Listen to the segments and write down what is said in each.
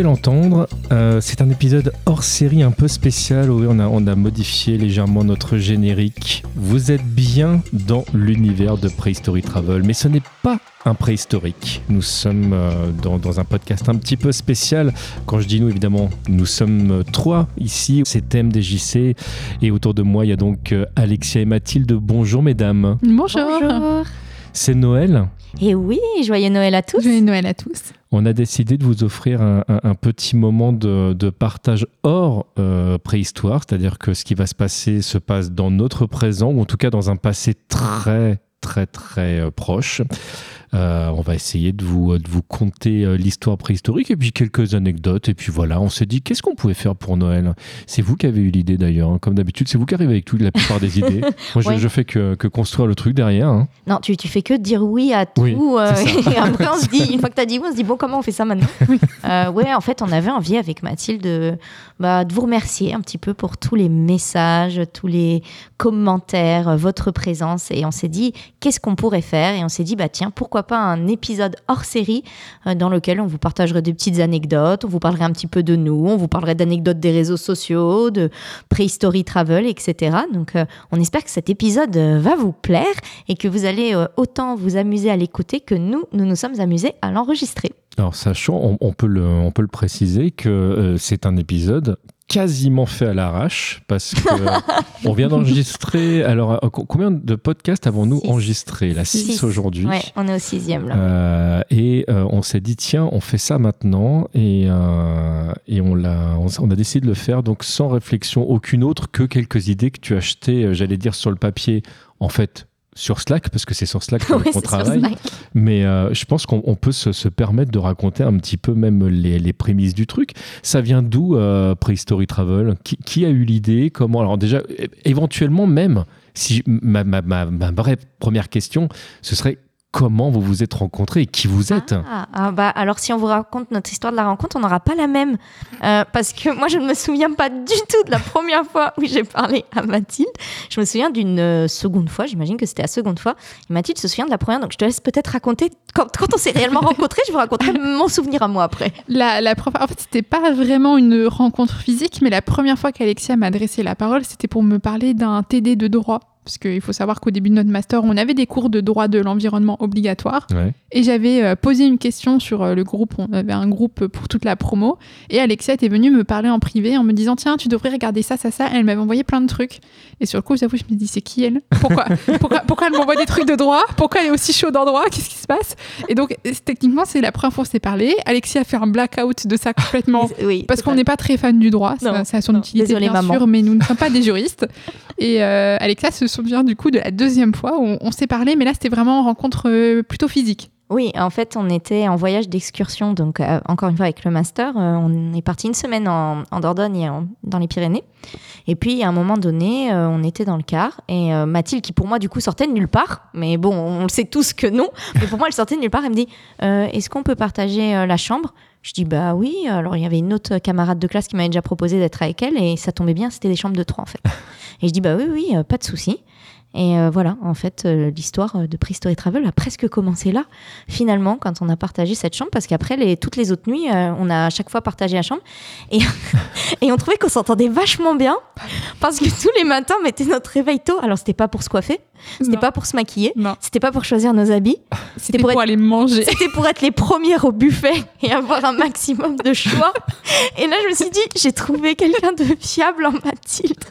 pouvez l'entendre, euh, c'est un épisode hors série un peu spécial. Oui, on a, on a modifié légèrement notre générique. Vous êtes bien dans l'univers de Prehistory Travel, mais ce n'est pas un préhistorique. Nous sommes euh, dans, dans un podcast un petit peu spécial. Quand je dis nous, évidemment, nous sommes euh, trois ici. C'est thème des JC. Et autour de moi, il y a donc euh, Alexia et Mathilde. Bonjour, mesdames. Bonjour. Bonjour. C'est Noël. Et oui, joyeux Noël à tous. Joyeux Noël à tous. On a décidé de vous offrir un, petit moment de, de partage hors euh, préhistoire, c'est-à-dire que ce qui va se passer se passe dans notre présent, ou en tout cas dans un passé très très très euh, proche. Euh, on va essayer de vous, de vous conter euh, l'histoire préhistorique et puis quelques anecdotes. Et puis voilà, on s'est dit qu'est-ce qu'on pouvait faire pour Noël? C'est vous qui avez eu l'idée d'ailleurs, hein. comme d'habitude, c'est vous qui arrivez avec toute la plupart des idées. Moi, je, Ouais. je fais que, que construire le truc derrière. hein. Non, tu, tu fais que dire oui à tout. Oui, euh, et après, on se dit, une fois que tu as dit oui, on se dit, bon, comment on fait ça maintenant? Euh, Ouais, en fait, on avait envie avec Mathilde de, bah, de vous remercier un petit peu pour tous les messages, tous les commentaires, votre présence. Et on s'est dit, qu'est-ce qu'on pourrait faire? Et on s'est dit, bah tiens, pourquoi pas un épisode hors série euh, dans lequel on vous partagerait des petites anecdotes, on vous parlerait un petit peu de nous, on vous parlerait d'anecdotes des réseaux sociaux, de préhistory travel, etc. Donc, euh, on espère que cet épisode euh, va vous plaire et que vous allez autant vous amuser à l'écouter que nous, nous nous sommes amusés à l'enregistrer. Alors, sachant, on, peut, le, on peut le préciser que c'est un épisode quasiment fait à l'arrache parce que on vient d'enregistrer. Alors, euh, co- combien de podcasts avons-nous enregistré La 6 Six. aujourd'hui. Ouais, on est au sixième là. Euh, et euh, on s'est dit tiens on fait ça maintenant et, euh, et on, l'a, on, a décidé de le faire donc sans réflexion aucune autre que quelques idées que tu as achetées j'allais dire sur le papier en fait sur Slack parce que c'est sur Slack qu'on travaille. Mais euh, je pense qu'on on peut se, se permettre de raconter un petit peu même les, les prémices du truc. Ça vient d'où euh, Prehistory Travel? Qui, qui a eu l'idée? Comment? Alors déjà, éventuellement même, si ma, ma, ma, ma vraie première question, ce serait comment vous vous êtes rencontrés et qui vous êtes Ah, ah, bah alors si on vous raconte notre histoire de la rencontre, on n'aura pas la même Euh, parce que moi je ne me souviens pas du tout de la première fois où j'ai parlé à Mathilde. Je me souviens d'une euh, seconde fois, j'imagine que c'était la seconde fois. Et Mathilde se souvient de la première, donc je te laisse peut-être raconter quand, quand on s'est réellement rencontrés. Je vous raconterai mon souvenir à moi après. La, la première- en fait, c'était pas vraiment une rencontre physique, mais la première fois qu'Alexia m'a adressé la parole, c'était pour me parler d'un TD de droit. Parce qu'il faut savoir qu'au début de notre master, on avait des cours de droit de l'environnement obligatoires. Ouais. Et j'avais euh, posé une question sur euh, le groupe. On avait un groupe pour toute la promo. Et Alexia était venue me parler en privé en me disant Tiens, tu devrais regarder ça, ça, ça. Elle m'avait envoyé plein de trucs. Et sur le coup, j'avoue, je me dis C'est qui elle? Pourquoi, pourquoi, pourquoi elle m'envoie des trucs de droit? Pourquoi elle est aussi chaude en droit? Qu'est-ce qui se passe? Et donc, euh, techniquement, c'est la première fois qu'on s'est parlé. Alexia a fait un blackout de ça complètement. Oui, Parce qu'on n'est pas très fan du droit, ça, Non, ça a son non. utilité bien maman. sûr, mais nous ne sommes pas des juristes. Et euh, Alexia se du coup de la deuxième fois où on, on s'est parlé, mais là c'était vraiment une rencontre euh, plutôt physique. Oui, en fait, on était en voyage d'excursion, donc euh, encore une fois avec le master, euh, on est parti une semaine en, Dordogne et dans les Pyrénées. Et puis, à un moment donné, euh, on était dans le car et Mathilde, qui pour moi du coup sortait de nulle part, mais bon, on le sait tous que non, mais pour moi elle sortait de nulle part, elle me dit Est-ce qu'on peut partager la chambre? Je dis Bah oui. Alors il y avait une autre camarade de classe qui m'avait déjà proposé d'être avec elle et ça tombait bien, c'était des chambres de trois en fait. Et je dis Bah oui, oui, pas de souci. Et euh, voilà, en fait, euh, l'histoire euh, de Prehistory Travel a presque commencé là finalement quand on a partagé cette chambre parce qu'après les, toutes les autres nuits euh, on a à chaque fois partagé la chambre et, et on trouvait qu'on s'entendait vachement bien parce que tous les matins on mettait notre réveil tôt. Alors c'était pas pour se coiffer c'était pas pour se maquiller Non, c'était pas pour choisir nos habits c'était pour pour, être- aller manger. c'était pour être les premières au buffet et avoir un maximum de choix et là je me suis dit j'ai trouvé quelqu'un de fiable en Mathilde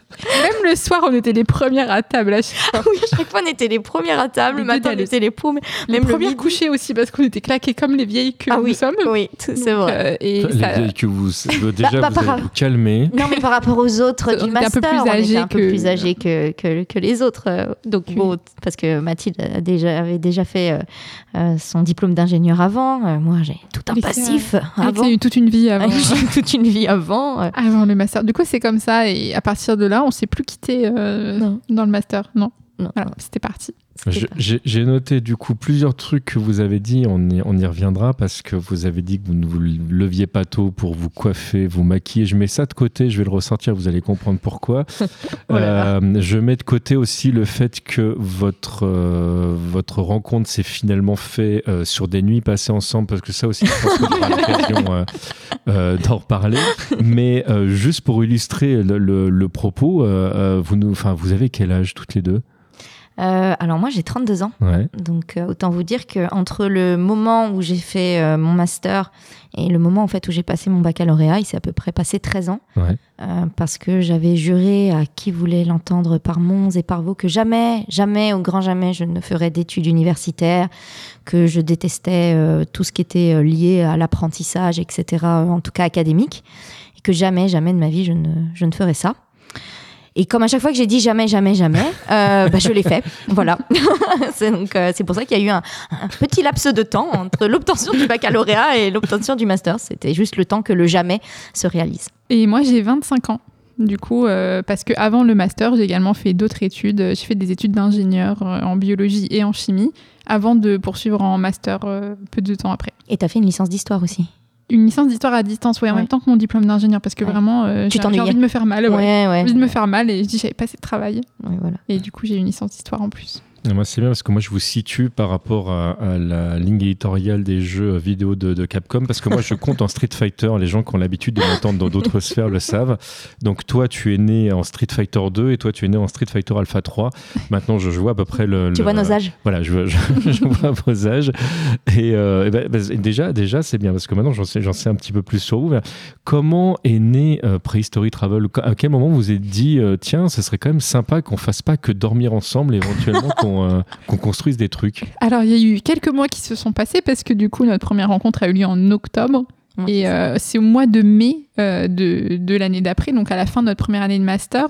Même le soir, on était les premières à table. À chaque fois. oui chaque fois on était les premières à table Les le matin on était les premiers Les même le premières couchées aussi, parce qu'on était claqués comme les vieilles que Ah nous oui, sommes. oui c'est vrai euh, et Les ça- vieilles que vous euh, déjà bah, vous par- allez vous calmer. Non, mais par rapport aux autres du était un peu master, on était âgés un peu que- plus âgés que, que, que les autres. euh, Donc, Parce que Mathilde a déjà, avait déjà fait euh, euh, son diplôme d'ingénieur avant. Euh, moi, j'ai tout un passif avant. a eu toute une vie avant. J'ai eu toute une vie avant. Avant le master. Du coup, c'est comme ça. Et à partir de là, on s'est plus quitté dans le master. Non. Non. Voilà, c'était parti. J'ai noté du coup plusieurs trucs que vous avez dit, on y, on y reviendra parce que vous avez dit que vous ne vous leviez pas tôt pour vous coiffer, vous maquiller. Je mets ça de côté, je vais le ressortir, vous allez comprendre pourquoi. Oh. Euh, je mets de côté aussi le fait que votre, euh, votre rencontre s'est finalement fait euh, sur des nuits passées ensemble parce que ça aussi, je pense qu'on aura l'occasion d'en reparler. Mais juste pour illustrer le, le- le propos, vous, nous, enfin, vous avez quel âge toutes les deux? Euh, alors moi j'ai 32 ans, Ouais. donc euh, autant vous dire que entre le moment où j'ai fait euh, mon master et le moment en fait où j'ai passé mon baccalauréat, il s'est à peu près passé 13 ans, Ouais. Parce que j'avais juré à qui voulait l'entendre par Mons et par vous que jamais, jamais, au grand jamais, je ne ferais d'études universitaires, que je détestais tout ce qui était lié à l'apprentissage, etc., en tout cas académique, et que jamais, jamais de ma vie, je ne, je ne ferais ça. Et comme à chaque fois que j'ai dit jamais, jamais, jamais, euh, bah, je l'ai fait. Voilà. c'est donc euh, c'est pour ça qu'il y a eu un, un petit laps de temps entre l'obtention du baccalauréat et l'obtention du master. C'était juste le temps que le jamais se réalise. Et moi, j'ai 25 ans. Du coup, euh, parce que avant le master, j'ai également fait d'autres études. J'ai fait des études d'ingénieur en biologie et en chimie, avant de poursuivre en master peu de temps après. Et t'as fait une licence d'histoire aussi. Une licence d'histoire à distance, ouais, en Ouais. même temps que mon diplôme d'ingénieur, parce que Ouais. vraiment, euh, j'ai envie de me faire mal. Ouais. Ouais, ouais. J'ai envie de me faire mal et je dis j'avais pas assez de travail. Ouais, voilà. Et du coup, j'ai une licence d'histoire en plus. Et moi, c'est bien parce que moi, je vous situe par rapport à, à la ligne éditoriale des jeux vidéo de, de Capcom. Parce que moi, je compte en Street Fighter. Les gens qui ont l'habitude de m'entendre dans d'autres sphères le savent. Donc, toi, tu es né en Street Fighter 2 et toi, tu es né en Street Fighter Alpha 3. Maintenant, je, je vois à peu près le. Tu le- vois nos âges Voilà, je, vois- je, je vois vos âges. Et, euh, ben, ben, déjà, déjà c'est bien parce que maintenant, j'en sais, un petit peu plus sur vous. Comment est né euh, Prehistory Travel? À quel moment vous vous êtes dit, euh, tiens, ce serait quand même sympa qu'on fasse pas que dormir ensemble, éventuellement qu'on euh, qu'on construise des trucs Alors, il y a eu quelques mois qui se sont passés parce que du coup, notre première rencontre a eu lieu en octobre. Et euh, c'est au mois de mai euh, de, de l'année d'après, donc à la fin de notre première année de master,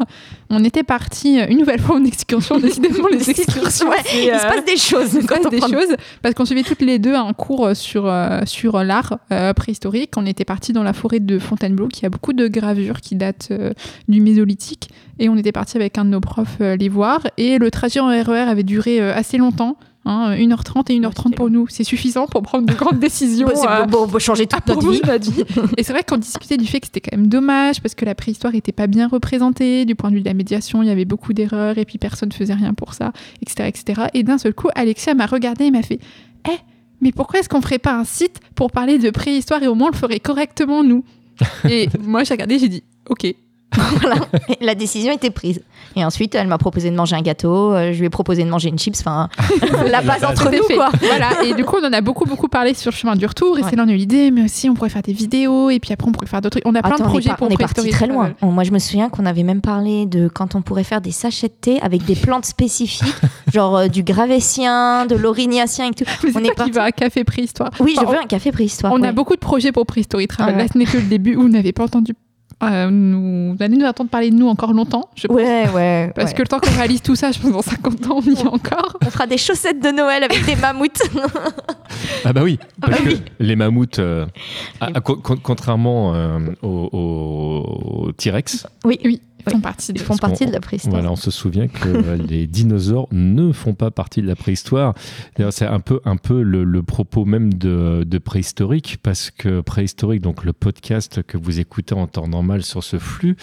on était parti une nouvelle fois en excursion. Décidément, les excursions, Ouais, il se passe des choses. il se quand passe on des prend- choses parce qu'on suivait toutes les deux un cours sur, euh, sur l'art euh, préhistorique. On était parti dans la forêt de Fontainebleau qui a beaucoup de gravures qui datent euh, du Mésolithique et on était parti avec un de nos profs euh, les voir et le trajet en RER avait duré euh, assez longtemps. hein, 1h30 et 1h30 pour nous, c'est suffisant pour prendre de grandes décisions. Bon, c'est euh, beau, beau changer toute notre vie. notre vie. Et c'est vrai qu'on discutait du fait que c'était quand même dommage parce que la préhistoire était pas bien représentée du point de vue de la médiation. Il y avait beaucoup d'erreurs et puis personne faisait rien pour ça, etc., etc. Et d'un seul coup, Alexia m'a regardé et m'a fait, eh, mais pourquoi est-ce qu'on ferait pas un site pour parler de préhistoire et au moins on le ferait correctement nous? Et moi j'ai regardé, j'ai dit, ok. Voilà. La décision était prise. Et ensuite, elle m'a proposé de manger un gâteau. euh, Je lui ai proposé de manger une chips. Enfin, la base entre nous, fait. quoi. Voilà. Et du coup, on en a beaucoup, beaucoup parlé sur le chemin du retour. Et Ouais. c'est là, on a eu l'idée, mais aussi on pourrait faire des vidéos et puis après on pourrait faire d'autres trucs. On a plein de est, projets pour on est parti très loin. Moi, je me souviens qu'on avait même parlé de quand on pourrait faire des sachets de thé avec des plantes spécifiques, genre euh, du gravétien, de l'orignacien et tout. Mais On est qui parti. va à Café Préhistoire. Oui, je Enfin, veux un café préhistoire. On ouais. a beaucoup de projets pour Prehistory Travel. Ah ouais. Là, ce n'est que le début. Vous n'avez pas entendu. Euh, nous, vous allez nous attendre parler de nous encore longtemps, je pense. Ouais, ouais. Parce ouais. que le temps qu'on réalise tout ça, je pense dans 50 ans, on y est encore. On fera des chaussettes de Noël avec des mammouths. Ah bah oui, parce bah que oui. les mammouths, euh, ah, ah, co- con- contrairement euh, aux T-Rex, oui, Oui, ils font partie de font partie de la préhistoire. Voilà, on se souvient que euh, les dinosaures ne font pas partie de la préhistoire. C'est un peu, un peu le, le propos même de, de préhistorique, parce que préhistorique, donc le podcast que vous écoutez en temps normal sur ce flux,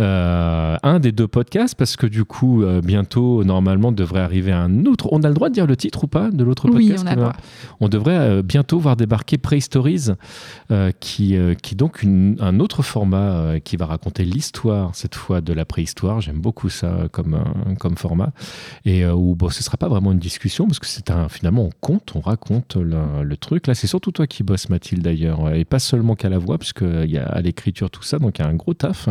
euh, un des deux podcasts, parce que du coup, euh, bientôt, normalement, devrait arriver un autre. On a le droit de dire le titre ou pas de l'autre Oui, podcast on a on devrait euh, bientôt voir débarquer Prehistories, qui, qui est donc une- un autre format qui va raconter l'histoire, cette fois de la préhistoire. J'aime beaucoup ça comme, euh, comme format. Et euh, où bon, ce sera pas vraiment une discussion, parce que c'est un, finalement, on compte, on raconte le, truc. Là, c'est surtout toi qui bosses, Mathilde, d'ailleurs, et pas seulement qu'à la voix, puisqu'il y a à l'écriture tout ça, donc il y a un gros taf.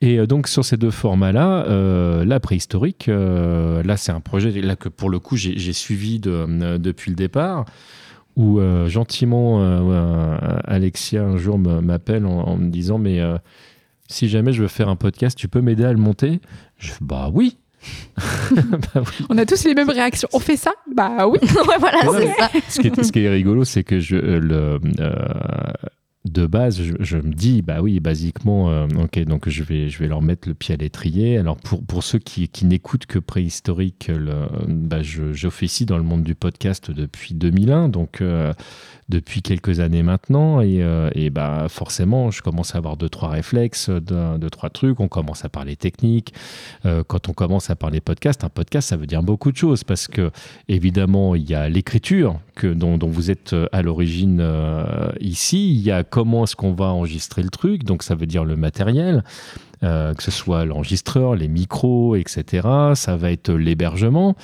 Et euh, donc, sur ces deux formats-là, euh, la préhistorique, euh, là, c'est un projet là, que pour le coup, j'ai suivi de- euh, depuis le départ où euh, gentiment euh, euh, Alexia un jour m'appelle en, me disant mais euh, si jamais je veux faire un podcast, tu peux m'aider à le monter Je fais bah oui. Bah oui. On a tous les mêmes réactions. On fait ça Bah oui. voilà, Ouais, c'est ça. Ce qui est, ce qui est rigolo, c'est que je euh, le euh, de base, je, me dis, bah oui, basiquement, euh, ok, donc je vais, je vais leur mettre le pied à l'étrier. Alors pour, pour ceux qui, qui n'écoutent que préhistorique, le, bah j'officie dans le monde du podcast depuis 2001, donc euh, depuis quelques années maintenant, et, euh, et, bah forcément, je commence à avoir deux trois réflexes, deux, deux trois trucs. On commence à parler technique. quand on commence à parler podcast, un podcast, ça veut dire beaucoup de choses parce que évidemment, il y a l'écriture que dont, dont, vous êtes à l'origine ici. Il y a comment est-ce qu'on va enregistrer le truc, donc ça veut dire le matériel. Euh, que ce soit l'enregistreur, les micros, etc. Ça va être l'hébergement,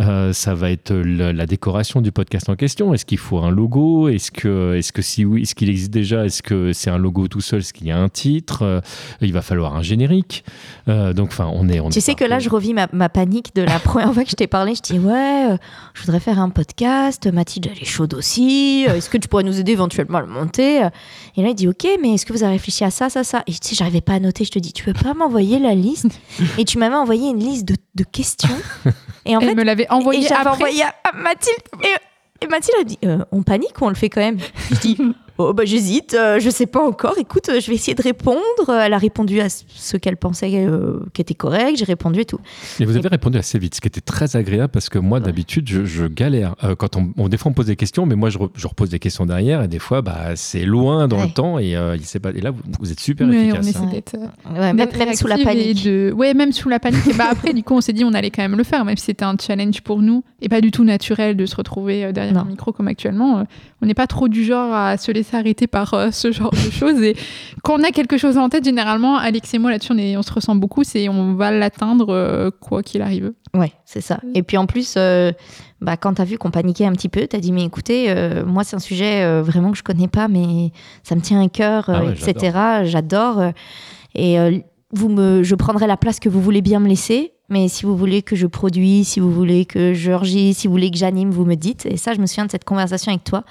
euh, ça va être la décoration du podcast en question. Est-ce qu'il faut un logo? Est-ce que, est-ce que si oui, est-ce qu'il existe déjà? Est-ce que c'est un logo tout seul Est-ce qu'il y a un titre? Euh, Il va falloir un générique. donc, enfin, on est. On tu sais que là, je revis ma, panique de la première fois que je t'ai parlé. Je dis ouais, je voudrais faire un podcast. Mathilde, elle est chaude aussi. Est-ce que tu pourrais nous aider éventuellement à le monter? Et là, il dit ok, mais est-ce que vous avez réfléchi à ça, ça, ça? Et tu sais, j'arrivais pas à noter. Je te dis tu peux pas m'envoyer la liste Et tu m'avais envoyé une liste de, questions. Et en Elle me l'avait envoyé et j'avais envoyé à, Mathilde. Et, Mathilde a dit euh, On panique ou on le fait quand même? Je dis Oh, bah, j'hésite, euh, je sais pas encore. Écoute, euh, je vais essayer de répondre. Elle a répondu à ce qu'elle pensait euh, qui était correct. J'ai répondu et tout. Et vous avez répondu assez vite, ce qui était très agréable parce que moi, d'habitude, je, galère. quand on, on, des fois, on pose des questions, mais moi, je, je, repose des questions derrière et des fois, bah, c'est loin dans le temps et, il sait pas, et là, vous, êtes super efficace. On hein. même, sous la panique. De... Ouais, même sous la panique. et bah, après, du coup, on s'est dit, on allait quand même le faire, même si c'était un challenge pour nous et pas du tout naturel de se retrouver derrière un micro comme actuellement. On n'est pas trop du genre à se laisser arrêter par ce genre de choses. Et quand on a quelque chose en tête, généralement, Alex et moi là-dessus, on, on, se ressent beaucoup, c'est on va l'atteindre euh, quoi qu'il arrive. Ouais, c'est ça. Et puis en plus, euh, bah, quand tu as vu qu'on paniquait un petit peu, tu as dit, mais écoutez, euh, moi, c'est un sujet vraiment que je connais pas, mais ça me tient à cœur, ah etc. J'adore. Et vous me, je prendrai la place que vous voulez bien me laisser. Mais si vous voulez que je produis, si vous voulez que je si vous voulez que j'anime, vous me dites. Et ça, je me souviens de cette conversation avec toi.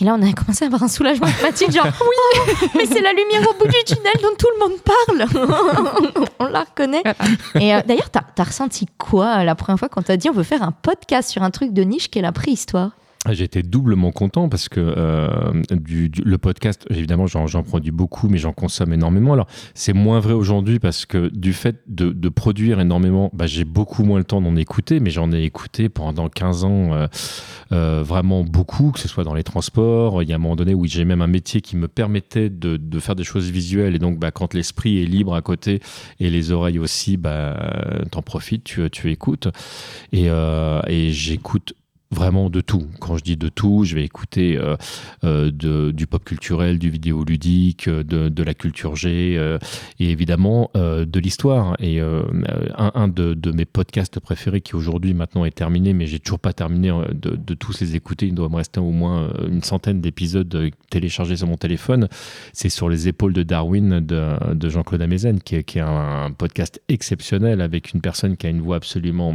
Et là, on a commencé à avoir un soulagement Mathilde, genre oui, mais c'est la lumière au bout du tunnel dont tout le monde parle. on la reconnaît. Et euh, d'ailleurs, t'as as ressenti quoi la première fois quand t'as dit on veut faire un podcast sur un truc de niche qui est la préhistoire J'étais doublement content parce que euh, du, le podcast, évidemment, j'en produis beaucoup, mais j'en consomme énormément. Alors, c'est moins vrai aujourd'hui parce que du fait de, de produire énormément, bah, j'ai beaucoup moins le temps d'en écouter, mais j'en ai écouté pendant 15 ans euh, euh, vraiment beaucoup, que ce soit dans les transports. Il y a un moment donné où j'ai même un métier qui me permettait de, de faire des choses visuelles. Et donc, bah, quand l'esprit est libre à côté et les oreilles aussi, bah, t'en profites, tu, tu écoutes. Et, euh, et j'écoute vraiment de tout. Quand je dis de tout, je vais écouter euh, euh, du pop culturel, du vidéo ludique, euh, de, de la culture G et évidemment de l'histoire. Et un, de, mes podcasts préférés qui aujourd'hui maintenant est terminé, mais j'ai toujours pas terminé de, tous les écouter, il doit me rester au moins une centaine d'épisodes téléchargés sur mon téléphone, c'est sur les épaules de Darwin de, de Jean-Claude Amezen, qui, est un, podcast exceptionnel avec une personne qui a une voix absolument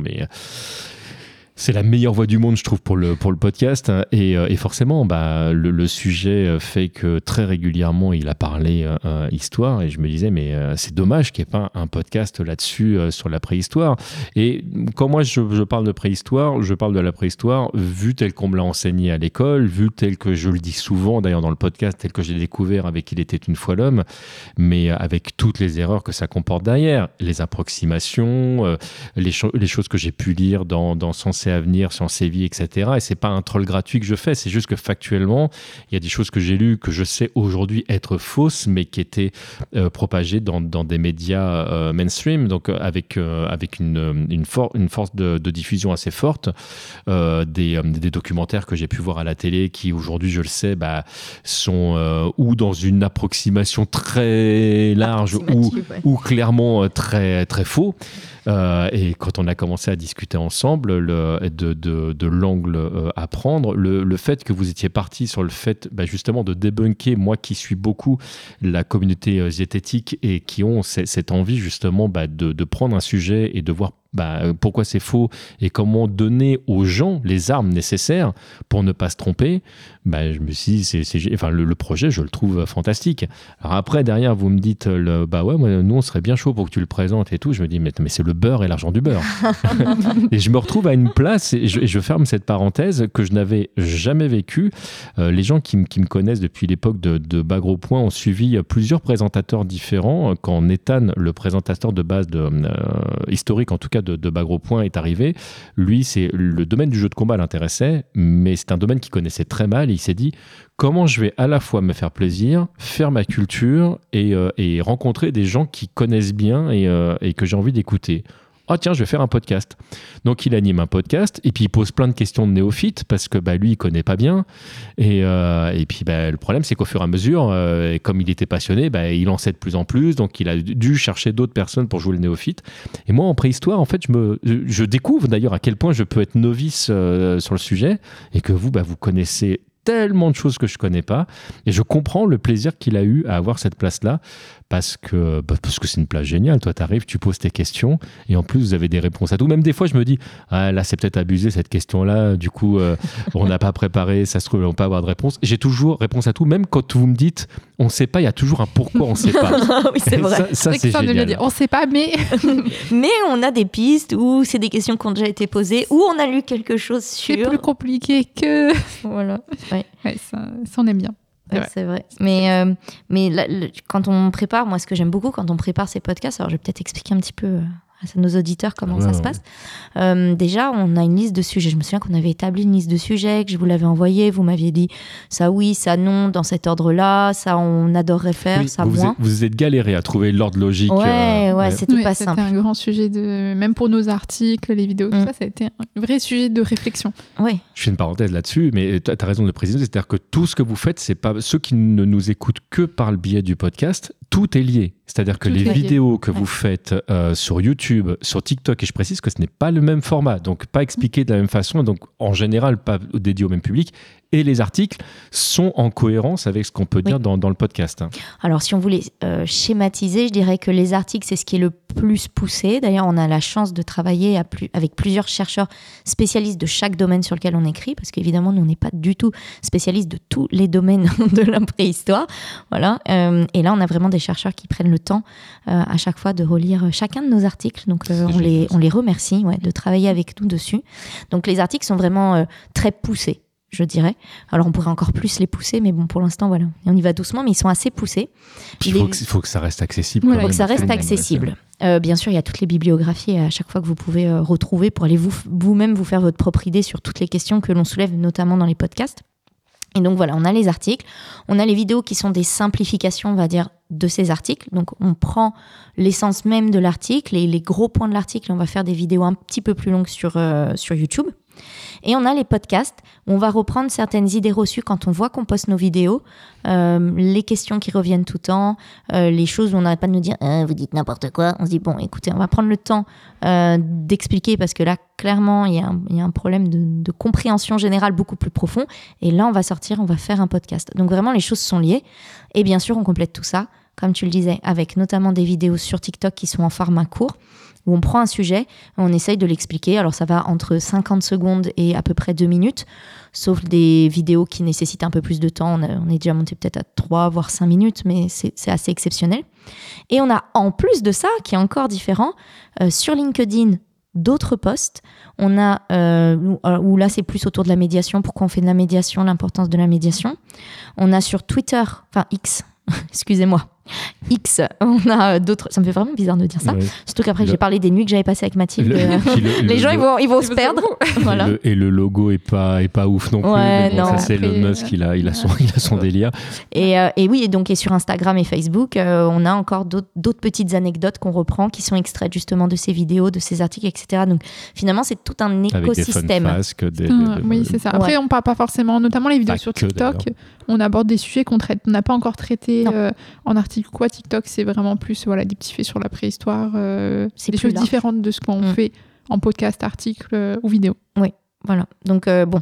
c'est la meilleure voix du monde, je trouve, pour le, pour le podcast. Et, euh, forcément, bah, le, sujet fait que très régulièrement, il a parlé euh, histoire. Et je me disais, mais euh, c'est dommage qu'il n'y ait pas un podcast là-dessus sur la préhistoire. Et quand moi, je, parle de préhistoire, je parle de la préhistoire vue telle qu'on me l'a enseigné à l'école, vue telle que je le dis souvent, d'ailleurs, dans le podcast, tel que j'ai découvert avec Il était une fois l'homme, mais avec toutes les erreurs que ça comporte derrière, les approximations, les, les choses que j'ai pu lire dans, dans À venir, Sciences et Vie, etc. Et c'est pas un troll gratuit que je fais, c'est juste que factuellement, il y a des choses que j'ai lues que je sais aujourd'hui être fausses, mais qui étaient euh, propagées dans, dans, des médias euh, mainstream, donc euh, avec, avec une, une, une force de, de, diffusion assez forte, des, des, documentaires que j'ai pu voir à la télé qui aujourd'hui, je le sais, bah, sont ou dans une approximation très large ou, ou clairement très, très faux. Euh, et quand on a commencé à discuter ensemble le, de, de, l'angle euh, à prendre, le, le, fait que vous étiez parti sur le fait bah, justement de débunker, moi qui suis beaucoup la communauté euh, zététique et qui ont cette envie justement bah, de, de, prendre un sujet et de voir bah, pourquoi c'est faux et comment donner aux gens les armes nécessaires pour ne pas se tromper, bah, je me suis dit, c'est, enfin, le, projet, je le trouve fantastique. Alors après, derrière, vous me dites, le, bah ouais, nous, on serait bien chaud pour que tu le présentes et tout. Je me dis, mais, mais c'est le beurre et l'argent du beurre. et je me retrouve à une place, et je, ferme cette parenthèse, que je n'avais jamais vécu. Euh, les gens qui, qui me connaissent depuis l'époque de, de Bas Gros Point ont suivi euh, plusieurs présentateurs différents. Quand Nathan, le présentateur de base de, euh, historique, en tout cas de, de Bas Gros Point, est arrivé, lui, c'est le domaine du jeu de combat l'intéressait, mais c'est un domaine qu'il connaissait très mal. Et il s'est dit comment je vais à la fois me faire plaisir, faire ma culture et, euh, et rencontrer des gens qui connaissent bien et, euh, et que j'ai envie d'écouter. Ah tiens, je vais faire un podcast. Donc il anime un podcast et puis il pose plein de questions de néophytes parce que bah, lui il connaît pas bien. Et, euh, et puis bah, le problème c'est qu'au fur et à mesure, euh, comme il était passionné, bah, il en sait de plus en plus. Donc il a dû chercher d'autres personnes pour jouer le néophyte. Et moi en préhistoire, en fait, je, me, je découvre d'ailleurs à quel point je peux être novice euh, sur le sujet et que vous, bah, vous connaissez tellement de choses que je connais pas et je comprends le plaisir qu'il a eu à avoir cette place là parce que bah, parce que c'est une place géniale toi tu arrives tu poses tes questions et en plus vous avez des réponses à tout même des fois je me dis ah, là c'est peut-être abusé cette question là du coup euh, on n'a pas préparé ça se trouve on peut avoir de réponse j'ai toujours réponse à tout même quand vous me dites on sait pas il y a toujours un pourquoi on sait pas? Oui, c'est vrai. ça, ça, C'est c'est génial dire, on sait pas, mais Mais on a des pistes où c'est des questions qui ont déjà été posées, où on a lu quelque chose c'est sur. plus compliqué que. Voilà. Ouais, ça, ça, on aime bien. Ouais, c'est vrai. Mais, euh, mais le- quand on prépare, moi, ce que j'aime beaucoup quand on prépare ces podcasts, alors je vais peut-être expliquer un petit peu euh, à nos auditeurs comment Ouais, ça se ouais. passe. Euh, déjà, on a une liste de sujets. Je me souviens qu'on avait établi une liste de sujets, que je vous l'avais envoyé. Vous m'aviez dit ça oui, ça non, dans cet ordre-là. Ça, on adorerait faire, Oui, ça vous, vous moins. êtes, vous êtes galéré à trouver l'ordre logique Ouais, euh, ouais, c'était Oui, pas c'était simple. un grand sujet de. Même pour nos articles, les vidéos, tout Mm. ça, ça a été un vrai sujet de réflexion. Ouais. Je fais une parenthèse là-dessus, mais tu as raison de le préciser, c'est-à-dire que tout ce que vous faites, c'est pas ceux qui ne nous écoutent que par le biais du podcast, tout est lié. C'est-à-dire que les vidéos que Ouais. vous faites euh, sur YouTube, sur TikTok, et je précise que ce n'est pas le même format, donc pas expliqué de la même façon, donc en général pas dédié au même public, et les articles sont en cohérence avec ce qu'on peut dire dans, dans le podcast. hein. Alors, si on voulait euh, schématiser, je dirais que les articles, c'est ce qui est le plus poussé. D'ailleurs, on a la chance de travailler à plus- avec plusieurs chercheurs spécialistes de chaque domaine sur lequel on écrit, parce qu'évidemment, nous, on n'est pas du tout spécialistes de tous les domaines de la préhistoire. Voilà. Euh, et là, on a vraiment des chercheurs qui prennent le temps euh, à chaque fois de relire chacun de nos articles. Donc, euh, on, les, on les remercie ouais, de travailler avec nous dessus. Donc, les articles sont vraiment euh, très poussés. Je dirais. Alors, on pourrait encore plus les pousser, mais bon, pour l'instant, voilà. On y va doucement, mais ils sont assez poussés. Puis il Les- faut, que, faut que ça reste accessible. Quand faut que ça reste accessible. Euh, bien sûr, il y a toutes les bibliographies à chaque fois que vous pouvez euh, retrouver pour aller vous- vous-même vous faire votre propre idée sur toutes les questions que l'on soulève, notamment dans les podcasts. Et donc voilà, on a les articles, on a les vidéos qui sont des simplifications, on va dire, de ces articles. Donc on prend l'essence même de l'article et les gros points de l'article, on va faire des vidéos un petit peu plus longues sur, euh, sur YouTube. Et on a les podcasts où on va reprendre certaines idées reçues quand on voit qu'on poste nos vidéos, euh, les questions qui reviennent tout le temps, euh, les choses où on n'arrête pas de nous dire Euh, vous dites n'importe quoi. On se dit bon, écoutez, on va prendre le temps euh, d'expliquer parce que là, clairement, il y, a un- il y a un problème de, de compréhension générale beaucoup plus profond. Et là, on va sortir, on va faire un podcast. Donc vraiment, les choses sont liées. Et bien sûr, on complète tout ça, comme tu le disais, avec notamment des vidéos sur TikTok qui sont en format court où on prend un sujet, on essaye de l'expliquer. Alors ça va entre 50 secondes et à peu près 2 minutes, sauf des vidéos qui nécessitent un peu plus de temps. On, on est déjà monté peut-être à 3 voire 5 minutes, mais c'est assez exceptionnel. Et on a en plus de ça, qui est encore différent, euh, sur LinkedIn, d'autres posts. On a, euh, alors, où là c'est plus autour de la médiation, pourquoi on fait de la médiation, l'importance de la médiation. On a sur Twitter, enfin X, excusez-moi, X, on a euh, d'autres, ça me fait vraiment bizarre de dire ça. Ouais. Surtout qu'après, Le- j'ai parlé des nuits que j'avais passées avec Mathilde. Le- Euh, le- les le- gens, ils vont, ils vont se perdre. Et voilà. le, et le logo est pas, est pas ouf non plus. Ouais, mais bon, non. ça, c'est Après, Elon Musk, il a, il a son, il a son délire. Et, euh, et oui, et donc, et sur Instagram et Facebook, euh, on a encore d'autres d'autres petites anecdotes qu'on reprend qui sont extraites justement de ces vidéos, de ces articles, etc. Donc, finalement, c'est tout un Avec écosystème. fasques, des, des- Ah, des- oui, c'est ça. Après, Ouais. on parle pas forcément, notamment les vidéos Pas sur TikTok. On aborde des sujets qu'on traite, on n'a pas encore traité Non. euh, en article quoi. TikTok, c'est vraiment plus voilà des petits faits sur la préhistoire, euh, C'est des choses large. différentes de ce qu'on Mm. fait en podcast, article euh, ou vidéo. Voilà. Donc, euh, bon.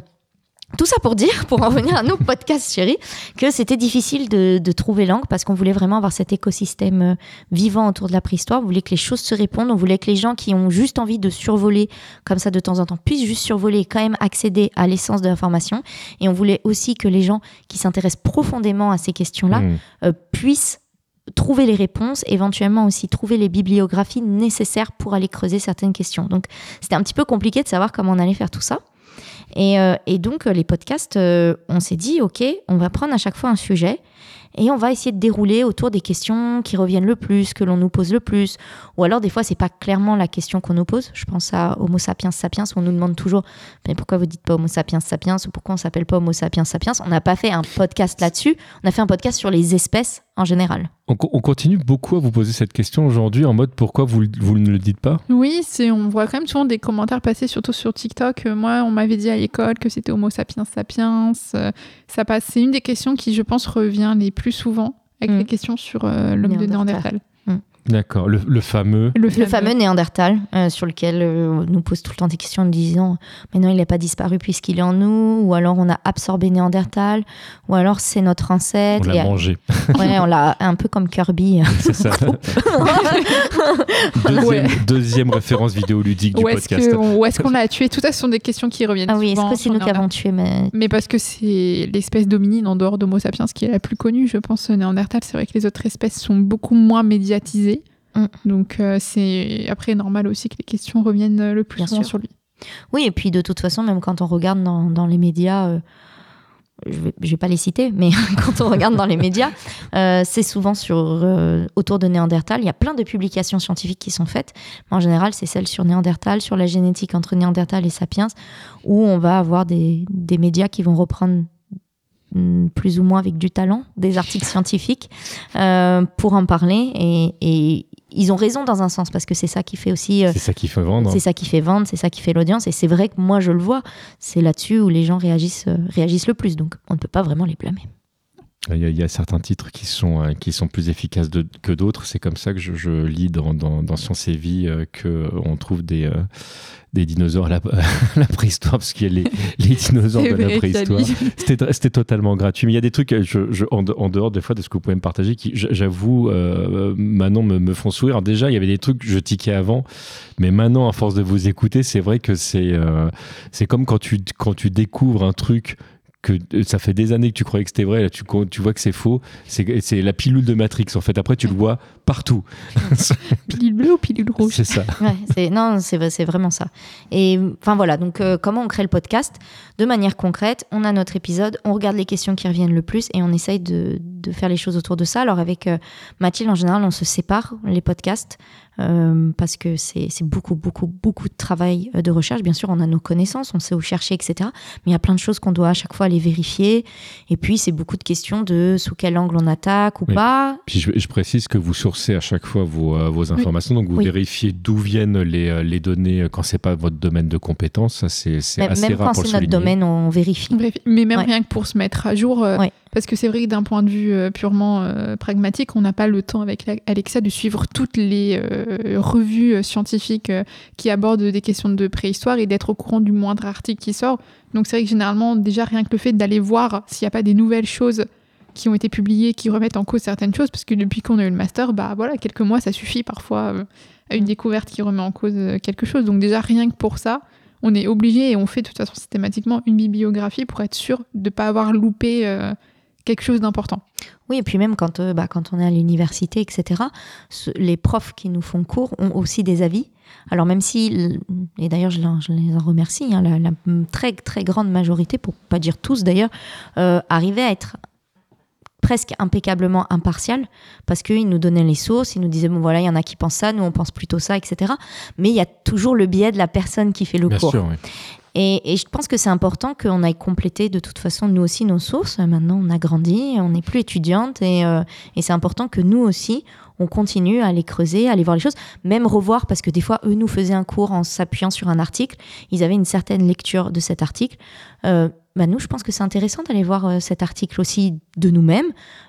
tout ça pour dire, pour en revenir à nos podcasts chéris, que c'était difficile de, de trouver l'angle parce qu'on voulait vraiment avoir cet écosystème euh, vivant autour de la préhistoire. On voulait que les choses se répondent. On voulait que les gens qui ont juste envie de survoler comme ça de temps en temps puissent juste survoler et quand même accéder à l'essence de l'information. Et on voulait aussi que les gens qui s'intéressent profondément à ces questions-là Mm. euh, puissent trouver les réponses, éventuellement aussi trouver les bibliographies nécessaires pour aller creuser certaines questions. Donc c'était un petit peu compliqué de savoir comment on allait faire tout ça. Et, euh, donc euh, les podcasts, euh, on s'est dit, ok, on va prendre à chaque fois un sujet et on va essayer de dérouler autour des questions qui reviennent le plus, que l'on nous pose le plus. Ou alors des fois, c'est pas clairement la question qu'on nous pose. Je pense à Homo sapiens sapiens, on nous demande toujours, mais pourquoi vous dites pas Homo sapiens sapiens ou pourquoi on s'appelle pas Homo sapiens sapiens? On n'a pas fait un podcast là-dessus. On a fait un podcast sur les espèces en général. On, co- on continue beaucoup à vous poser cette question aujourd'hui en mode pourquoi vous, vous ne le dites pas? Oui, c'est, on voit quand même souvent des commentaires passer, surtout sur TikTok. Euh, Moi, on m'avait dit à l'école que c'était Homo sapiens sapiens. Euh, Ça passe. C'est une des questions qui, je pense, revient les plus souvent avec Mm. les questions sur euh, l'homme de Néandertal. D'accord, le, le fameux. Le fameux Néandertal, euh, sur lequel euh, on nous pose tout le temps des questions en disant Mais non, il n'a pas disparu puisqu'il est en nous, ou alors on a absorbé Néandertal, ou alors c'est notre On ancêtre. l'a Et- mangé. ouais, on l'a un peu comme Kirby. C'est ça. deuxième, Ouais. deuxième référence vidéoludique du podcast. que, où est-ce qu'on l'a tué? Tout ça, ce sont des questions qui reviennent ah oui, est-ce que c'est nous qui avons tué mais... Mais parce que c'est l'espèce dominine en dehors d'Homo sapiens qui est la plus connue, je pense, Néandertal. C'est vrai que les autres espèces sont beaucoup moins médiatisées. Mm. Donc, euh, c'est après normal aussi que les questions reviennent euh, le plus Bien souvent sûr. sur lui. Oui, et puis de toute façon, même quand on regarde dans, dans les médias, euh, je vais, je vais pas les citer, mais quand on regarde dans les médias, euh, c'est souvent sur, autour de Néandertal. Il y a plein de publications scientifiques qui sont faites. Mais en général, c'est celles sur Néandertal, sur la génétique entre Néandertal et Sapiens, où on va avoir des, des médias qui vont reprendre plus ou moins avec du talent des articles scientifiques euh, pour en parler et, et ils ont raison dans un sens parce que c'est ça qui fait aussi euh, C'est ça qui fait vendre. c'est ça qui fait vendre, c'est ça qui fait l'audience. Et c'est vrai que moi, je le vois. C'est là-dessus où les gens réagissent, euh, réagissent le plus. Donc, on ne peut pas vraiment les blâmer. Il y, a, il y a certains titres qui sont, euh, qui sont plus efficaces de- que d'autres. C'est comme ça que je, je lis dans, dans, dans Science et Vie euh, qu'on trouve des, euh, des dinosaures à la, à la préhistoire, parce qu'il y a les, les dinosaures de la préhistoire. C'était c'était totalement gratuit. Mais il y a des trucs, euh, je, je- en, de- en dehors des fois de ce que vous pouvez me partager, qui, j'avoue, euh, maintenant me, me font sourire. Alors déjà, il y avait des trucs que je tiquais avant, mais maintenant, à force de vous écouter, c'est vrai que c'est c'est comme quand tu, quand tu découvres un truc que euh, ça fait des années que tu croyais que c'était vrai, là tu, tu vois que c'est faux. C'est la pilule de Matrix, en fait. Après, tu le vois partout. Pilule bleue ou pilule rouge c'est ça. Ouais, non, c'est, vrai- c'est vraiment ça. Et enfin voilà, donc euh, comment on crée le podcast? De manière concrète, on a notre épisode, on regarde les questions qui reviennent le plus et on essaye de, de faire les choses autour de ça. Alors avec euh, Mathilde, en général, on se sépare les podcasts euh, parce que c'est, c'est beaucoup, beaucoup, beaucoup de travail euh, de recherche. Bien sûr, on a nos connaissances, on sait où chercher, etc. Mais il y a plein de choses qu'on doit à chaque fois aller vérifier. Et puis, c'est beaucoup de questions de sous quel angle on attaque ou Oui. pas. Puis je, je précise que vous sourcez à chaque fois vos, euh, vos informations, donc vous Oui. vérifiez d'où viennent les, euh, les données quand c'est pas votre domaine de compétence. Ça, c'est assez même rare quand pour c'est notre souligner. domaine, on vérifie. Bref, mais même Ouais. rien que pour se mettre à jour, euh, Ouais. Parce que c'est vrai que d'un point de vue euh, purement euh, pragmatique, on n'a pas le temps avec Alexa de suivre toutes les euh, revues scientifiques euh, qui abordent des questions de préhistoire et d'être au courant du moindre article qui sort. Donc c'est vrai que généralement, déjà rien que le fait d'aller voir s'il n'y a pas des nouvelles choses qui ont été publiées, qui remettent en cause certaines choses, parce que depuis qu'on a eu le master, bah voilà, quelques mois, ça suffit parfois à une découverte qui remet en cause quelque chose. Donc déjà rien que pour ça, on est obligé et on fait de toute façon systématiquement une bibliographie pour être sûr de ne pas avoir loupé quelque chose d'important. Oui, et puis même quand, euh, bah, quand on est à l'université, etc., ce- les profs qui nous font cours ont aussi des avis. Alors même si, et d'ailleurs je, les en remercie, hein, la, la très très grande majorité, pour pas dire tous d'ailleurs, euh, arrivaient à être presque impeccablement impartial parce qu'ils nous donnaient les sources, ils nous disaient bon voilà il y en a qui pensent ça, nous on pense plutôt ça, etc. Mais il y a toujours le biais de la personne qui fait le Bien cours. sûr, oui. Et, et je pense que c'est important qu'on aille compléter de toute façon nous aussi nos sources. Maintenant, on a grandi, on n'est plus étudiante et, euh, et c'est important que nous aussi, on continue à aller creuser, à aller voir les choses, même revoir parce que des fois, eux nous faisaient un cours en s'appuyant sur un article. Ils avaient une certaine lecture de cet article. Euh, bah, nous, je pense que c'est intéressant d'aller voir euh, cet article aussi de nous-mêmes,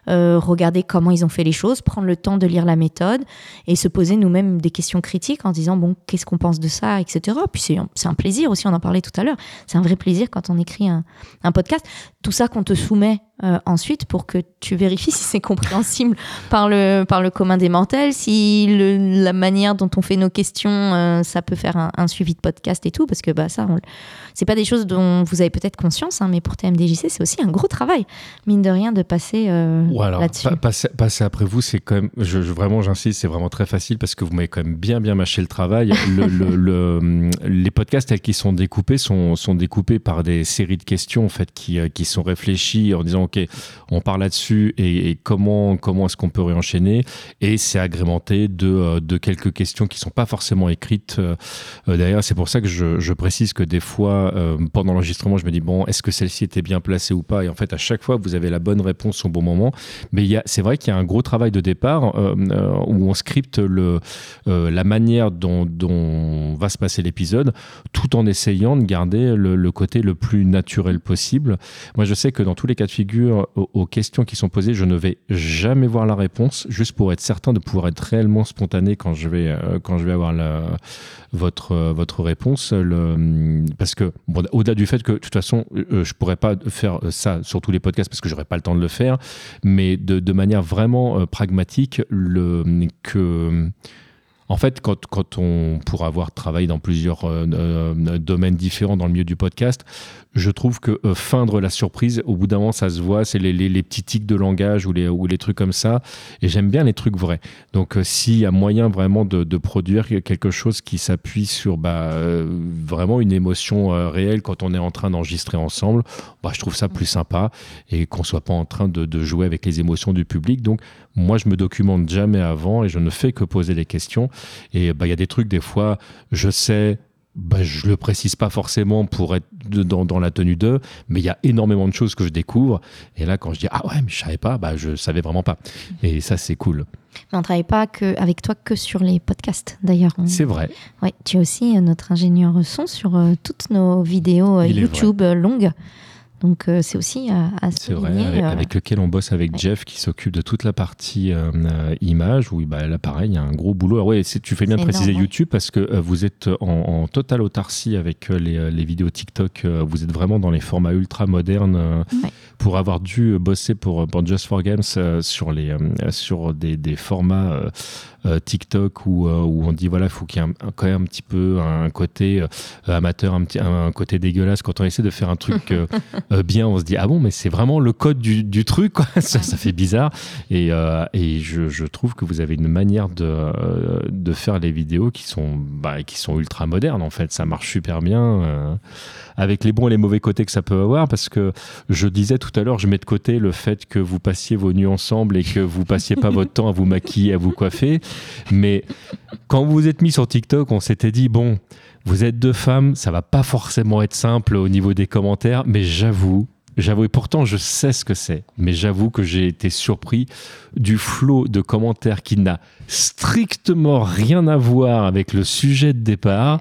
euh, regarder comment ils ont fait les choses, prendre le temps de lire la méthode et se poser nous-mêmes des questions critiques en disant, bon, qu'est-ce qu'on pense de ça, etc. Puis c'est un- plaisir aussi, on en parlait tout à l'heure, c'est un vrai plaisir quand on écrit un podcast. Tout ça qu'on te soumet euh, ensuite pour que tu vérifies si c'est compréhensible par le, par le commun des mortels, si le- la manière dont on fait nos questions, euh, ça peut faire un, un suivi de podcast et tout, parce que bah, ça, c'est pas des choses dont vous avez peut-être conscience, hein, mais pour TMDJC, c'est aussi un gros travail, mine de rien, de passer euh, Ou alors, là-dessus. pa- passer, passer après vous, c'est quand même, je, je- vraiment, j'insiste, c'est vraiment très facile parce que vous m'avez quand même bien, bien mâché le travail. Le, le- le- les podcasts tels qu'ils sont découpés sont, sont découpés par des séries de questions en fait qui, euh, qui sont réfléchies en disant ok, on part là-dessus et, comment, comment est-ce qu'on peut réenchaîner et c'est agrémenté de, euh, de quelques questions qui sont pas forcément écrites euh, euh. C'est pour ça que je, précise que des fois, euh, pendant l'enregistrement, je me dis bon, est-ce que celle-ci était bien placée ou pas? Et en fait, à chaque fois, vous avez la bonne réponse au bon moment. Mais c'est vrai qu'il y a un gros travail de départ où on scripte le, la manière dont, dont va se passer l'épisode, tout en essayant de garder le, le côté le plus naturel possible. Moi, je sais que dans tous les cas de figure, aux, questions qui sont posées, je ne vais jamais voir la réponse, juste pour être certain de pouvoir être réellement spontané quand je vais, euh, quand je vais avoir votre, euh, votre réponse. Le, parce que, au-delà du fait que, de toute façon, euh, je pourrais pas faire ça sur tous les podcasts parce que j'aurais pas le temps de le faire, mais de, de manière vraiment pragmatique, le, que. En fait, quand, on pourra avoir travaillé dans plusieurs euh, euh, domaines différents dans le milieu du podcast, je trouve que euh, feindre la surprise, au bout d'un moment, ça se voit, c'est les, petits tics de langage ou les, trucs comme ça. Et j'aime bien les trucs vrais. Donc, s'il y a moyen vraiment de, produire quelque chose qui s'appuie sur bah, vraiment une émotion réelle quand on est en train d'enregistrer ensemble, bah, je trouve ça plus sympa et qu'on soit pas en train de, de jouer avec les émotions du public. Donc, moi, je me documente jamais avant et je ne fais que poser les questions. Et bah, il y a des trucs, des fois, je sais, bah, je le précise pas forcément pour être dans, dans la tenue d'eux, mais il y a énormément de choses que je découvre. Et là, quand je dis ah ouais, mais je savais pas, bah, je savais vraiment pas. Et ça, c'est cool. Mais on travaille pas que, avec toi que sur les podcasts, d'ailleurs. On- C'est vrai. Ouais, tu es aussi euh, notre ingénieur son sur euh, toutes nos vidéos euh, YouTube longues. Donc euh, c'est aussi à, à C'est vrai, avec, euh, avec lequel on bosse avec ouais. Jeff qui s'occupe de toute la partie euh, euh, image. Oui, bah, là, pareil, il y a un gros boulot. Alors, ouais, c'est- tu fais bien de préciser énorme, ouais. YouTube parce que euh, vous êtes en, en totale autarcie avec euh, les, euh, les vidéos TikTok. euh, vous êtes vraiment dans les formats ultra modernes. euh, Ouais. Pour avoir dû bosser pour, pour Just for Games euh, sur, les, euh, sur des, des formats euh, euh, TikTok où, euh, où on dit voilà, il faut qu'il y ait un- quand même un petit peu un côté euh, amateur, un, petit, un, côté dégueulasse. Quand on essaie de faire un truc euh, euh, bien, on se dit ah bon, mais c'est vraiment le code du, du truc, quoi. ça, ça fait bizarre. Et, euh, et je, je trouve que vous avez une manière de, euh, de faire les vidéos qui sont, bah, qui sont ultra modernes, en fait. Ça marche super bien. Avec les bons et les mauvais côtés que ça peut avoir, parce que je disais tout à l'heure, je mets de côté le fait que vous passiez vos nuits ensemble et que vous passiez pas votre temps à vous maquiller, à vous coiffer, mais quand vous vous êtes mis sur TikTok, on s'était dit, bon, vous êtes deux femmes, ça va pas forcément être simple au niveau des commentaires, mais j'avoue, j'avoue, et pourtant je sais ce que c'est, mais j'avoue que j'ai été surpris du flot de commentaires qui n'a strictement rien à voir avec le sujet de départ.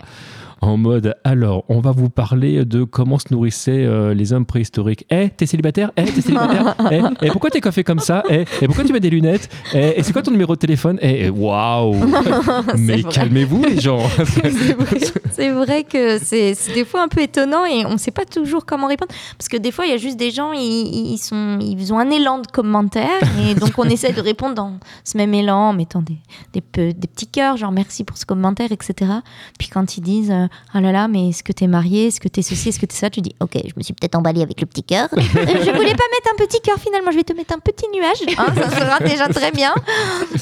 En mode, alors, on va vous parler de comment se nourrissaient euh, les hommes préhistoriques. Eh, t'es célibataire? Eh, t'es célibataire? Eh, et pourquoi t'es coiffé comme ça? Eh, et pourquoi tu mets des lunettes? Eh, et c'est quoi ton numéro de téléphone? Eh, eh, waouh! Mais calmez-vous, les gens. C'est vrai, que c'est des fois un peu étonnant et on ne sait pas toujours comment répondre. Parce que des fois, il y a juste des gens, ils, ils sont, ils ont un élan de commentaires et donc on essaie de répondre dans ce même élan en mettant des, des petits cœurs, genre merci pour ce commentaire, etc. Puis quand ils disent euh, ah là là, mais est-ce que t'es marié, est-ce que t'es ceci, est-ce que t'es ça, tu dis ok, je me suis peut-être emballée avec le petit cœur. Je voulais pas mettre un petit cœur finalement, je vais te mettre un petit nuage. Hein, ça sera déjà très bien.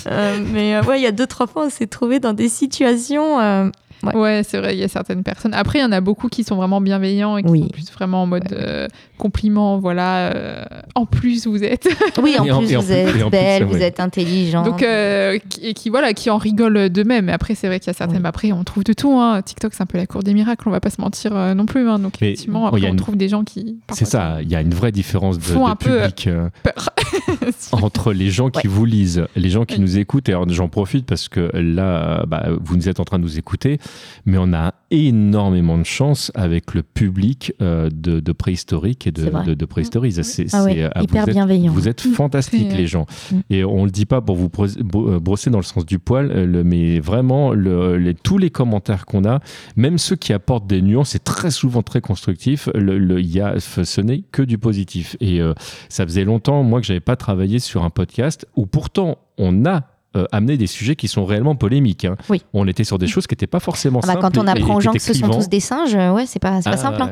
Euh, mais euh, ouais, il y a deux, trois fois, on s'est trouvé dans des situations. Ouais. Ouais, c'est vrai, il y a certaines personnes. Après, il y en a beaucoup qui sont vraiment bienveillants et qui Oui. sont plus vraiment en mode euh, compliment, voilà. euh, en plus, vous êtes. Oui, en plus, en vous plus- êtes et en plus, belle, vous êtes intelligente. Donc, euh, et qui, voilà, qui en rigolent d'eux-mêmes. Après, c'est vrai qu'il y a certaines. Oui. Après, on trouve de tout. Hein. TikTok, c'est un peu la cour des miracles, on va pas se mentir euh, non plus. hein. Donc, Mais, effectivement, après, on une- trouve des gens qui. C'est ça, il y a une vraie différence de, Font de public Peur. entre les gens qui Ouais. vous lisent, les gens qui Oui. nous écoutent. Et j'en profite parce que là, bah, vous nous êtes en train de nous écouter. Mais on a énormément de chance avec le public euh, de, de préhistorique et de, C'est vrai. de, de préhistorie. C'est- Ah oui, c'est, euh, hyper vous êtes- bienveillant. Vous êtes fantastiques, C'est- les gens. Mm. Et on le dit pas pour vous euh, brosser dans le sens du poil, le- mais vraiment, le- les- tous les commentaires qu'on a, même ceux qui apportent des nuances, c'est très souvent très constructif. Le, y a, ce n'est que du positif. Et euh, ça faisait longtemps, moi, que j'avais pas travaillé sur un podcast où pourtant on a euh, amené des sujets qui sont réellement polémiques. hein. Oui. On était sur des choses qui n'étaient pas forcément Ah bah, simples. quand on apprend aux gens que ce sont tous des singes, euh, ouais, c'est pas, Ah, simple. hein.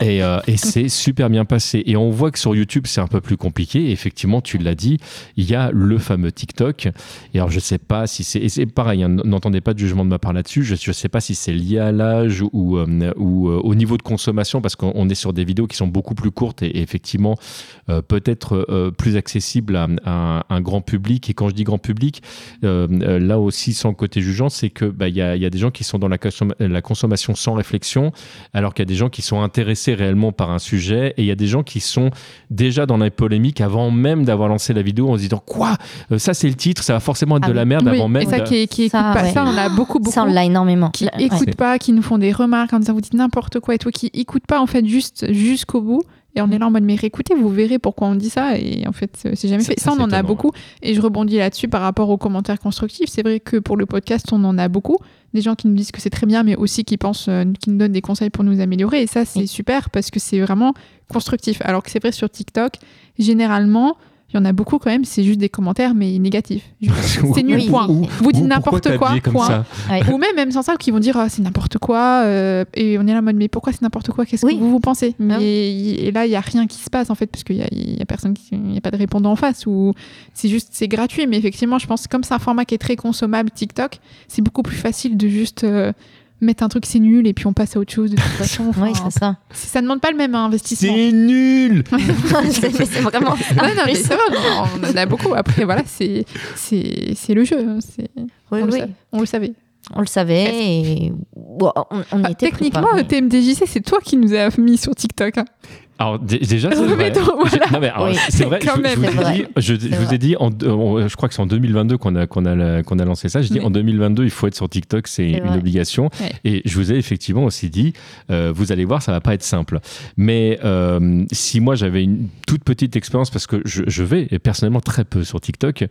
et euh, et c'est super bien passé. Et on voit que sur YouTube, c'est un peu plus compliqué. Et effectivement, tu l'as dit, il y a le fameux TikTok. Et alors, je sais pas si c'est. Et c'est pareil, hein, n'entendez pas de jugement de ma part là-dessus. Je ne sais pas si c'est lié à l'âge ou, euh, ou au niveau de consommation, parce qu'on on est sur des vidéos qui sont beaucoup plus courtes et, et effectivement, peut-être plus accessibles à, à un grand public. Et quand je dis grand public, euh, euh, là aussi, sans côté jugeant, c'est que bah, il y, y a des gens qui sont dans la, consom- la consommation sans réflexion, alors qu'il y a des gens qui sont intéressés réellement par un sujet, et il y a des gens qui sont déjà dans la polémique avant même d'avoir lancé la vidéo en se disant quoi Euh, Ça c'est le titre, ça va forcément être Ah de oui. la merde Oui, avant même. et ça de- qui, qui écoute Ça, pas ouais. ça, on a beaucoup, beaucoup. Ça, on l'a énormément. qui Là, ouais. écoutent pas, qui nous font des remarques en disant vous dites n'importe quoi et tout, qui écoutent pas en fait juste jusqu'au bout. Et on est là en mode mais réécoutez, vous verrez pourquoi on dit ça. Et en fait, c'est jamais Ça- fait. ça, Ça, on en a beaucoup. Et je rebondis là-dessus par rapport aux commentaires constructifs. C'est vrai que pour le podcast, on en a beaucoup. Des gens qui nous disent que c'est très bien, mais aussi qui pensent, euh, qui nous donnent des conseils pour nous améliorer. Et ça, c'est Oui. super parce que c'est vraiment constructif. Alors que c'est vrai sur TikTok, généralement, il y en a beaucoup quand même, c'est juste des commentaires, mais négatifs. C'est nul, point. Vous dites n'importe quoi, point. ça Ouais. Ou même, même sans ça, qui vont dire ah, c'est n'importe quoi. euh, et on est là en mode mais pourquoi c'est n'importe quoi? Qu'est-ce Oui. que vous vous pensez? Mais, Ah Et là, il y a rien qui se passe en fait, parce qu'il y a, il y a personne, qui- il y a pas de répondant en face. Ou c'est juste, c'est gratuit. Mais effectivement, je pense que comme c'est un format qui est très consommable, TikTok, c'est beaucoup plus facile de juste euh, mettre un truc c'est nul et puis on passe à autre chose de toute façon. Oui, Enfin, c'est ça. ça demande pas le même investissement. C'est nul c'est vraiment ça. Ouais, non, mais c'est vrai, on en a beaucoup. Après, voilà, c'est c'est c'est le jeu. hein, c'est- Oui, on, le oui. sa- on le savait. On le savait et bon, on, on y Ah, était techniquement. TMDJC, c'est toi qui nous as mis sur TikTok. hein. Alors dé- déjà, c'est vrai. C'est vrai. Je, vous ai dit, en, je crois que c'est en 2022 qu'on a qu'on a qu'on a lancé ça. J'ai dit Oui. en 2022, il faut être sur TikTok, c'est une vrai. obligation. Et je vous ai effectivement aussi dit, euh, vous allez voir, ça va pas être simple. Mais euh, si moi j'avais une toute petite expérience, parce que je, je vais et personnellement très peu sur TikTok,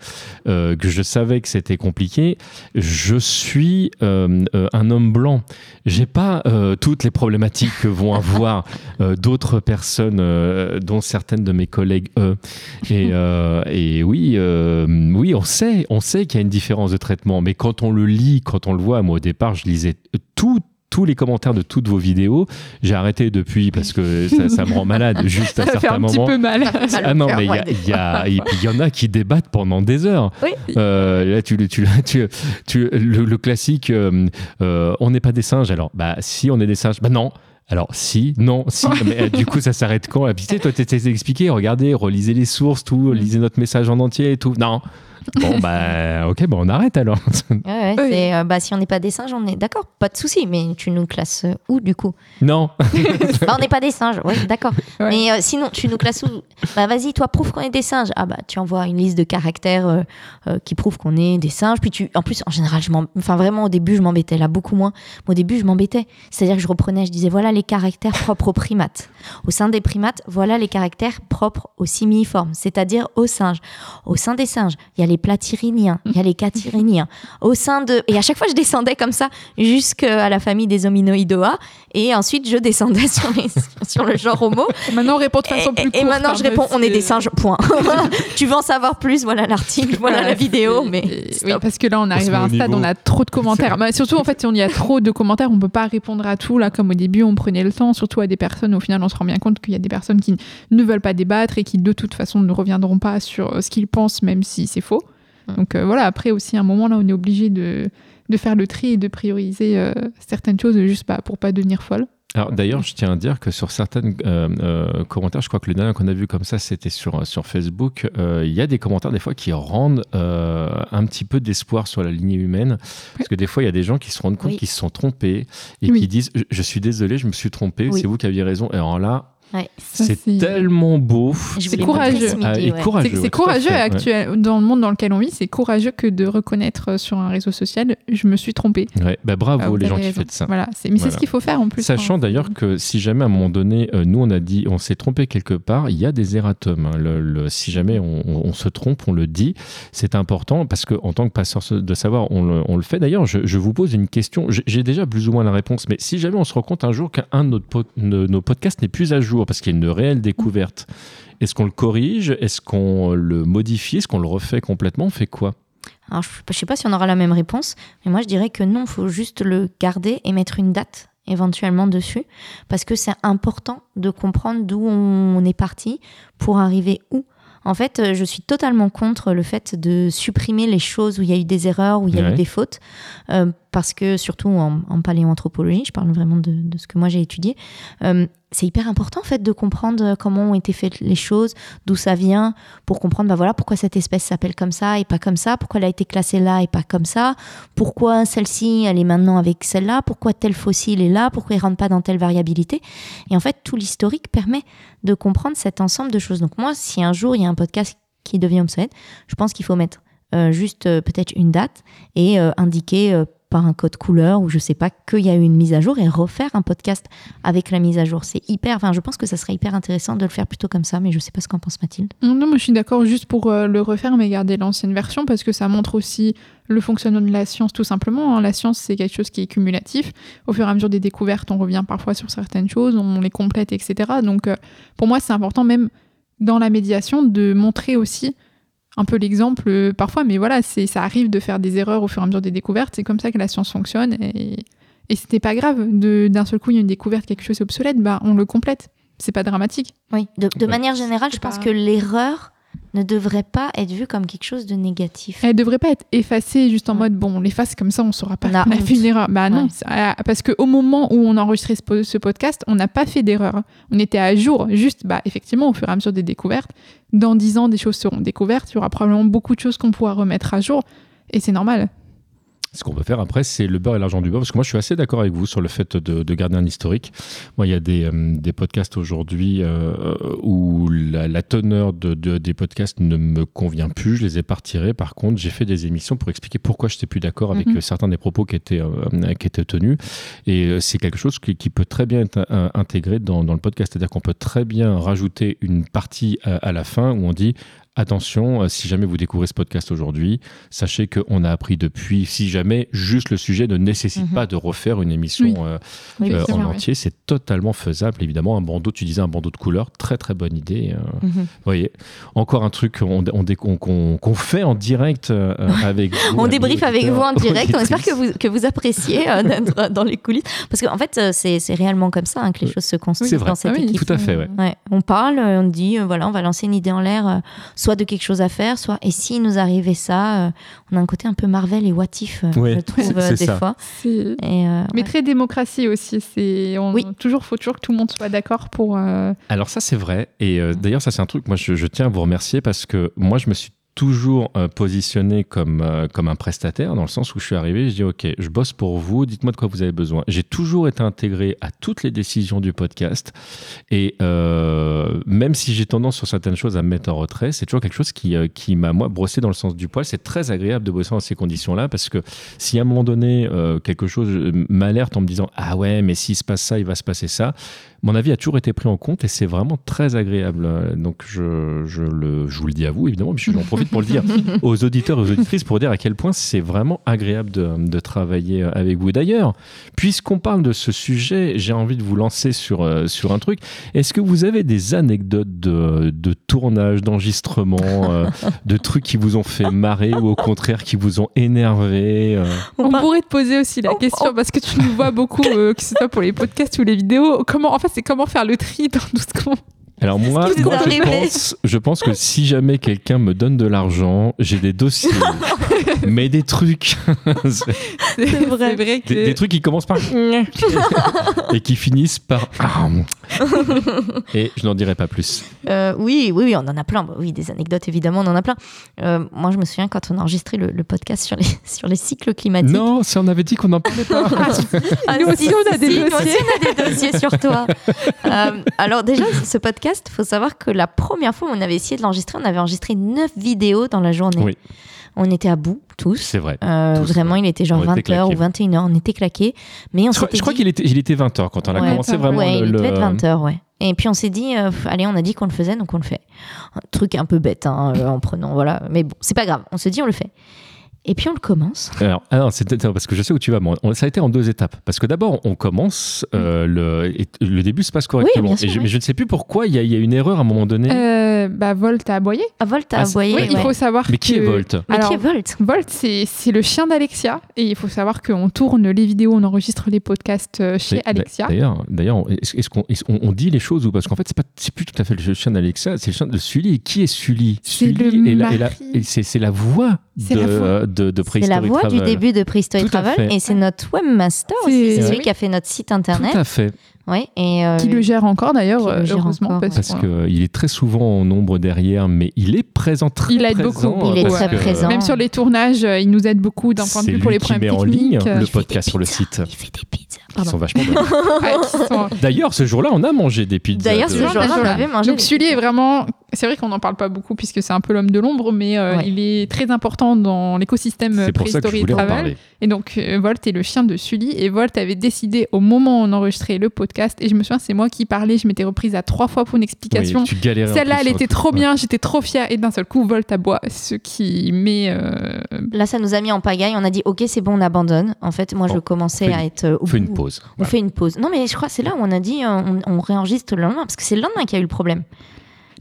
euh, que je savais que c'était compliqué, je suis un homme blanc. J'ai pas toutes les problématiques que vont avoir d'autres personnes, euh, dont certaines de mes collègues, eux. Et, euh, et oui, euh, oui, on sait, on sait qu'il y a une différence de traitement. Mais quand on le lit, quand on le voit, moi au départ, je lisais tout tous les commentaires de toutes vos vidéos. J'ai arrêté depuis parce que ça, ça me rend malade juste à Ça fait certains un petit moments. peu mal. Ah non, mais il y, en a qui débattent pendant des heures. Oui. Euh, là, tu, tu, tu, tu- le, le classique, euh, euh, on n'est pas des singes. Alors, bah, si on est des singes, bah non. Alors, si, non, si. Mais euh, du coup, ça s'arrête quand? Et puis, tu sais, toi, t'étais expliqué, regardez, relisez les sources, tout, lisez notre message en entier et tout. Non. Bon, bah, ok, bah, on arrête alors. Ouais, ouais, Oui. c'est, euh, bah, si on n'est pas des singes, on est d'accord, pas de souci. Mais tu nous classes où du coup? Non. Bah, On n'est pas des singes, oui, d'accord. Ouais. Mais euh, sinon, tu nous classes où? Bah vas-y, toi, prouve qu'on est des singes. Ah bah tu envoies une liste de caractères euh, euh, qui prouvent qu'on est des singes. Puis tu, en plus, en général, je m'en, enfin vraiment au début, je m'embêtais là beaucoup moins. Mais au début, je m'embêtais. C'est-à-dire que je reprenais, je disais voilà les caractères propres aux primates. Au sein des primates, voilà les caractères propres aux simiformes, c'est-à-dire aux singes. Au sein des singes, il y a les platyrrhiniens, il y a les catyrrhiniens. Au sein de et à chaque fois, je descendais comme ça jusqu'à la famille des hominoïdoa. Et ensuite, je descendais sur, les- sur le genre homo. Maintenant, on répond de façon Et, plus et maintenant, je réponds, mais on est des singes, point. tu veux en savoir plus, voilà l'article, voilà la vidéo, mais et- oui, parce que là, on arrive à un stade, on a trop de commentaires. Bah, surtout, en fait, si on y a trop de commentaires, on peut pas répondre à tout. Là, comme au début, on prenait le temps, surtout à des personnes. Au final, on se rend bien compte qu'il y a des personnes qui ne veulent pas débattre et qui, de toute façon, ne reviendront pas sur euh, ce qu'ils pensent, même si c'est faux. Mm. Donc euh, voilà, après aussi, à un moment, là, on est obligé de, de faire le tri et de prioriser euh, certaines choses juste bah, pour pas devenir folle. Alors d'ailleurs, je tiens à dire que sur certains commentaires, je crois que le dernier qu'on a vu comme ça, c'était sur, sur Facebook, euh, il y a des commentaires des fois qui rendent euh, un petit peu d'espoir sur la lignée humaine. Parce que des fois, il y a des gens qui se rendent compte Oui. qu'ils se sont trompés et Oui. qui disent je, je suis désolé, je me suis trompé, Oui. c'est vous qui aviez raison. Et alors là, Ouais. C'est tellement beau. C'est courageux. Ah, ouais. courageux. C'est ouais, courageux fait, ouais. actuel, dans le monde dans lequel on vit, c'est courageux que de reconnaître euh, sur un réseau social, je me suis trompé. Ouais, bah, bravo Ah, les gens qui font ça. Voilà, c'est- mais c'est ce qu'il faut faire en plus. Sachant hein. d'ailleurs que si jamais à un moment donné, euh, nous on a dit, on s'est trompé quelque part, il y a des erratums. hein. Le- le- si jamais on, se trompe, on le dit. C'est important parce que en tant que passeur de savoir, on le, on le fait. D'ailleurs, je, je vous pose une question. J'ai- déjà plus ou moins la réponse, mais si jamais on se rend compte un jour qu'un de nos podcasts n'est plus à jour parce qu'il y a une réelle découverte, est-ce qu'on le corrige? Est-ce qu'on le modifie? Est-ce qu'on le refait complètement? On fait quoi? Alors, je ne sais pas si on aura la même réponse, mais moi je dirais que non, il faut juste le garder et mettre une date éventuellement dessus, parce que c'est important de comprendre d'où on est parti pour arriver où. En fait, euh, je suis totalement contre le fait de supprimer les choses où il y a eu des erreurs, où il y a Ouais. eu des fautes, euh, parce que surtout en, en paléoanthropologie, je parle vraiment de, de ce que moi j'ai étudié, euh, c'est hyper important en fait de comprendre comment ont été faites les choses, d'où ça vient, pour comprendre bah voilà pourquoi cette espèce s'appelle comme ça et pas comme ça, pourquoi elle a été classée là et pas comme ça, pourquoi celle-ci elle est maintenant avec celle-là, pourquoi tel fossile est là, pourquoi il rentre pas dans telle variabilité. Et en fait tout l'historique permet de comprendre cet ensemble de choses. Donc moi si un jour il y a un podcast qui devient obsolète, je pense qu'il faut mettre euh, juste euh, peut-être une date et euh, indiquer euh, par un code couleur ou je sais pas qu'il y a eu une mise à jour et refaire un podcast avec la mise à jour. C'est hyper, enfin je pense que ça serait hyper intéressant de le faire plutôt comme ça, mais je sais pas ce qu'en pense Mathilde. Non, moi je suis d'accord juste pour euh, le refaire, mais garder l'ancienne version parce que ça montre aussi le fonctionnement de la science tout simplement. hein. La science, c'est quelque chose qui est cumulatif. Au fur et à mesure des découvertes, on revient parfois sur certaines choses, on les complète, etc. Donc euh, pour moi, c'est important même dans la médiation de montrer aussi un peu l'exemple euh, parfois, mais voilà, c'est ça arrive de faire des erreurs au fur et à mesure des découvertes. C'est comme ça que la science fonctionne et, et c'était pas grave. De- D'un seul coup, il y a une découverte, quelque chose est obsolète, bah on le complète. C'est pas dramatique. Oui, de, de Ouais. manière générale, je pense pas- que l'erreur ne devrait pas être vue comme quelque chose de négatif. Elle devrait pas être effacée juste en Ouais. mode bon, on l'efface comme ça, on saura pas On a une erreur. Bah non, Ouais. ah, parce qu'au moment où on enregistrait ce, ce podcast, on n'a pas fait d'erreur. On était à jour. Juste, bah effectivement, au fur et à mesure des découvertes, dans dix ans, des choses seront découvertes. Il y aura probablement beaucoup de choses qu'on pourra remettre à jour. Et c'est normal. Ce qu'on peut faire après, c'est le beurre et l'argent du beurre, parce que moi je suis assez d'accord avec vous sur le fait de, de garder un historique. Moi, il y a des, euh, des podcasts aujourd'hui euh, où la, la teneur de, de- des podcasts ne me convient plus, je les ai pas retirés. Par contre, j'ai fait des émissions pour expliquer pourquoi je n'étais plus d'accord avec Mhm. euh, certains des propos qui étaient, euh, qui étaient tenus. Et euh, c'est quelque chose qui, qui peut très bien être euh, intégré dans, dans le podcast. C'est-à-dire qu'on peut très bien rajouter une partie à, à la fin où on dit Attention, euh, si jamais vous découvrez ce podcast aujourd'hui, sachez qu'on a appris depuis, si jamais juste le sujet ne nécessite Mhm. pas de refaire une émission Oui. euh, Oui, euh, en ouais. entier, c'est totalement faisable. Évidemment, un bandeau, tu disais un bandeau de couleur, très très bonne idée. euh, Mhm. vous voyez, encore un truc qu'on on qu'on fait en direct euh, avec vous. On débriefe avec vous en direct. On espère que vous, que vous appréciez euh, d'être dans les coulisses. Parce qu'en fait, c'est c'est réellement comme ça hein, que les choses se construisent dans cette Ah oui, équipe. Tout à fait, ouais. Ouais, on parle, on dit, euh, voilà, on va lancer une idée en l'air, euh, soit de quelque chose à faire, soit, et si nous arrivait ça, euh, on a un côté un peu Marvel et What If, euh, Ouais, je trouve, euh, des ça. fois. Et, euh, Mais ouais. très démocratie aussi. C'est on... Oui. toujours faut toujours que tout le monde soit d'accord pour. euh, Alors ça c'est vrai et euh, d'ailleurs ça c'est un truc moi je, je tiens à vous remercier parce que moi je me suis toujours euh, positionné comme, euh, comme un prestataire dans le sens où je suis arrivé je dis ok je bosse pour vous dites-moi de quoi vous avez besoin. J'ai toujours été intégré à toutes les décisions du podcast. Et euh, même si j'ai tendance sur certaines choses à me mettre en retrait c'est toujours quelque chose qui, qui m'a moi brossé dans le sens du poil. C'est très agréable de bosser dans ces conditions là parce que si à un moment donné quelque chose m'alerte en me disant ah ouais mais s'il se passe ça il va se passer ça mon avis a toujours été pris en compte et c'est vraiment très agréable. Donc je, je, le, je vous le dis à vous évidemment, puis j'en profite pour le dire aux auditeurs et aux auditrices pour dire à quel point c'est vraiment agréable de, de travailler avec vous. D'ailleurs, puisqu'on parle de ce sujet, j'ai envie de vous lancer sur, euh, sur un truc. Est-ce que vous avez des anecdotes de, de tournage, d'enregistrement, euh, de trucs qui vous ont fait marrer ou au contraire qui vous ont énervé euh On, pourrait te poser aussi la on- question on- parce que tu nous vois beaucoup, euh, que ce soit pour les podcasts ou les vidéos. Comment, en fait, c'est comment faire le tri dans tout ce qu'on Alors moi, je, pense, je pense que si jamais quelqu'un me donne de l'argent, j'ai des dossiers, mais des trucs, c'est- vrai. vrai que. des, des trucs qui commencent par et qui finissent par et je n'en dirai pas plus. Euh, oui, oui, oui, on en a plein. Bah oui, des anecdotes, évidemment, on en a plein. Euh, moi, je me souviens quand on a enregistré le, le podcast sur les, sur les cycles climatiques. Non, si on avait dit qu'on n'en parlait pas. Ah, Nous si, aussi, on a si, des nous dossiers. aussi, on a des dossiers sur toi. Euh, alors déjà, ce podcast, il faut savoir que la première fois où on avait essayé de l'enregistrer, on avait enregistré 9 vidéos dans la journée. Oui. On était à bout, tous. C'est vrai. Euh, Tous, vraiment, il était genre On était 20h ou claqués. 21h, on était claqués. Mais on Je crois, je crois qu'il était, il était 20h quand on a commencé vraiment ouais, le, il devait le- être 20h, ouais. Et puis on s'est dit, euh, allez, on a dit qu'on le faisait, donc on le fait. Un truc un peu bête, hein, euh, en prenant, voilà. Mais bon, c'est pas grave. On se dit, on le fait. Et puis on le commence. Alors, ah non, c'est parce que je sais où tu vas. moi. On- ça a été en deux étapes. Parce que d'abord, on commence, euh, le, et le début se passe correctement. bien sûr, et je, oui. mais je ne sais plus pourquoi il y, a- y a une erreur à un moment donné. Euh, bah, Volt a aboyé. Volt, Ah, c'est- aboyer. Oui, ouais, il faut savoir mais qui que... est Volt Mais Alors, qui est Volt Volt, c'est c'est le chien d'Alexia. Et il faut savoir qu'on tourne les vidéos, on enregistre les podcasts euh, chez Alexia. D'ailleurs, d'ailleurs, est-ce qu'on on- on dit les choses ou parce qu'en fait c'est pas c'est plus tout à fait le chien d'Alexa, c'est le chien de Sully. Et qui est Sully? C'est Sully le est la- la- c'est la voix de la voix. de, de C'est la voix du début de Prehistory Travel et c'est notre webmaster C'est- aussi. C'est celui oui. qui a fait notre site internet. Tout à fait, Ouais, et euh, Qui le gère encore d'ailleurs, euh, heureusement. encore, parce qu'il est très souvent en nombre derrière, mais il est présent très Il aide présent, beaucoup. Il est très présent. Même sur les tournages, euh, il nous aide beaucoup d'un point de vue pour les problèmes met en ligne euh, le il podcast sur le site. Il fait des pizzas. Qui Pardon. sont vachement bonnes. D'ailleurs, ce jour-là, on a mangé des pizzas. D'ailleurs, ce jour-là, on avait mangé. Donc Sully est vraiment, c'est vrai qu'on n'en parle pas beaucoup puisque c'est un peu l'homme de l'ombre, mais euh, Ouais. il est très important dans l'écosystème C'est pour ça que je Prehistory voulais en Travel. parler. Et donc euh, Volt est le chien de Sully et Volt avait décidé au moment où on enregistrait le podcast et je me souviens c'est moi qui parlais, je m'étais reprise à trois fois pour une explication. Oui, Celle-là, elle sur était trop Ouais. bien, j'étais trop fière et d'un seul coup Volt aboie, ce qui met euh, Là, ça nous a mis en pagaille. On a dit, ok, c'est bon, on abandonne. En fait, moi, je Bon, commençais à être. euh, On fait une pause. On fait une pause. Non, mais je crois que c'est là où on a dit, euh, on, on réenregistre le lendemain, parce que c'est le lendemain qu'il y a eu le problème.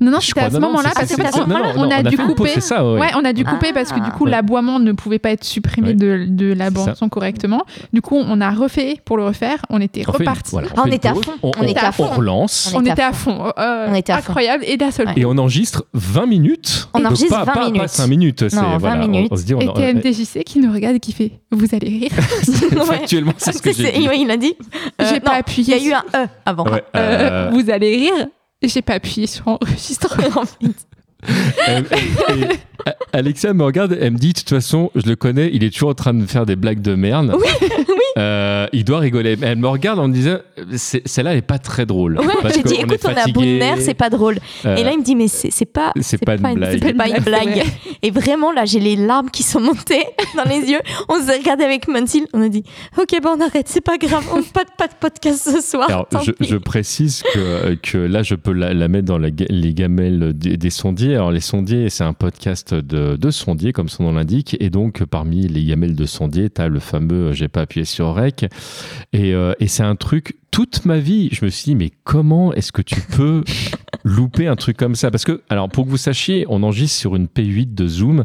Non, non, Je c'était à ce non, non, moment-là, parce non, qu'on non, on non, a on a dû couper. ouais. Ouais, on a dû couper Ah. parce que du coup, Ouais. l'aboiement ne pouvait pas être supprimé Ouais. de, de la C'est bande ça. son correctement. Du coup, on a refait pour le refaire. On était reparti. voilà, Ah, on était à fond. On, était à on fond. relance. On On était était à à fond. euh, On était à fond. incroyable. Et d'un seul. Et on enregistre 20 minutes. On enregistre pas, 20 pas, minutes. Pas 5 minutes. c'est- 20 voilà, on- minutes. Et TMTJC qui nous regarde et qui fait Vous allez rire. Factuellement, c'est ce que j'ai dit. il a dit. Euh, J'ai non, pas appuyé. Il y a eu un E avant. Euh, euh, Vous allez rire. J'ai pas appuyé sur enregistrement. elle- Alexa me regarde, elle me dit de toute façon, je le connais, il est toujours en train de me faire des blagues de merde. Oui, Euh, il doit rigoler. Elle me regarde en me disant celle-là est pas très drôle. Ouais, Parce j'ai dit, est écoute, on est à bout de nerfs, c'est pas drôle. Euh, Et là, il me dit, mais c'est pas, c'est pas une blague. c'est pas une blague. Et vraiment, là, j'ai les larmes qui sont montées dans les yeux. On s'est regardé avec Mansil, on a dit, ok, bon, on arrête, c'est pas grave, on pas de, pas de podcast ce soir. Alors, tant je, pis. je précise que, que là, je peux la, la mettre dans la les gamelles des, des Alors, les sondiers, c'est un podcast de, de sondiers, comme son nom l'indique. Et donc, parmi les gamelles de sondiers, tu as le fameux euh, J'ai pas appuyé sur REC. Et, euh, et c'est un truc, toute ma vie, je me suis dit, mais comment est-ce que tu peux louper un truc comme ça Parce que, alors, pour que vous sachiez, on enregistre sur une P8 de Zoom.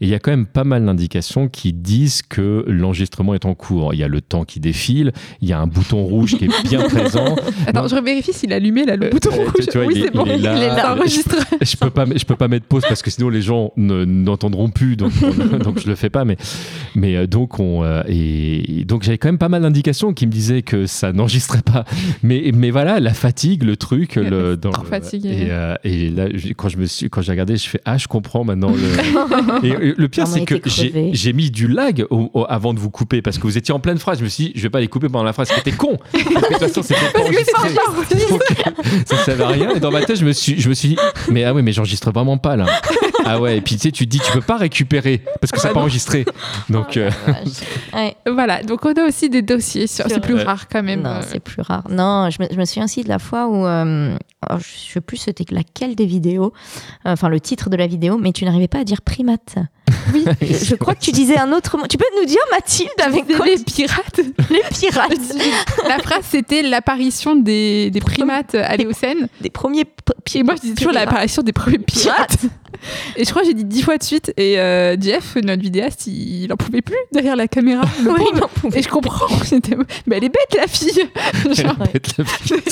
Et il y a quand même pas mal d'indications qui disent que l'enregistrement est en cours. Il y a le temps qui défile, il y a un bouton rouge qui est bien présent. Attends, Non. je vérifie s'il a allumé là, le Euh, bouton euh, rouge. tu vois, oui, il est- c'est bon. il est là. Ça enregistre. je peux pas je peux pas mettre pause parce que sinon les gens ne- n'entendront plus donc on- donc je le fais pas mais mais euh, donc on euh, et, donc j'avais quand même pas mal d'indications qui me disaient que ça n'enregistrait pas mais mais voilà la fatigue le truc le dans trop le- fatigué. Et, euh, et là je- quand je me suis quand j'ai regardé je fais ah je comprends maintenant le et, euh, le pire c'est que j'ai mis du lag au- au- avant de vous couper parce que vous étiez en pleine phrase je me suis dit je vais pas les couper pendant la phrase c'était con de toute façon c'était pas enregistré. ça servait à rien. Et dans ma tête, je me suis, je me suis dit, mais ah ouais, mais j'enregistre vraiment pas là. Ah ouais, et puis tu sais, tu te dis, tu peux pas récupérer parce que c'est Ah pas enregistré. Donc, Oh euh. Ouais. Voilà, donc on a aussi des dossiers. sur- Sur- C'est plus Ouais. rare quand même. Non, euh, c'est plus rare. Non, je me, je me souviens aussi de la fois où, euh, alors, je sais plus c'était laquelle des vidéos, euh, enfin le titre de la vidéo, mais tu n'arrivais pas à dire primate. Oui. Je, je crois que tu disais un autre mot. Tu peux nous dire Mathilde avec quoi les pirates. les pirates, La phrase, c'était l'apparition des, des primates à l'Éocène. des premiers p- Et moi, je disais toujours l'apparition des premiers pirates. Et je crois que j'ai dit dix fois de suite. Et euh, Jeff, notre vidéaste, il, il en pouvait plus derrière la caméra. le Oui, pauvre. non, pouvait. Et je comprends. Mais elle est bête, la fille. elle Genre, pète la vie.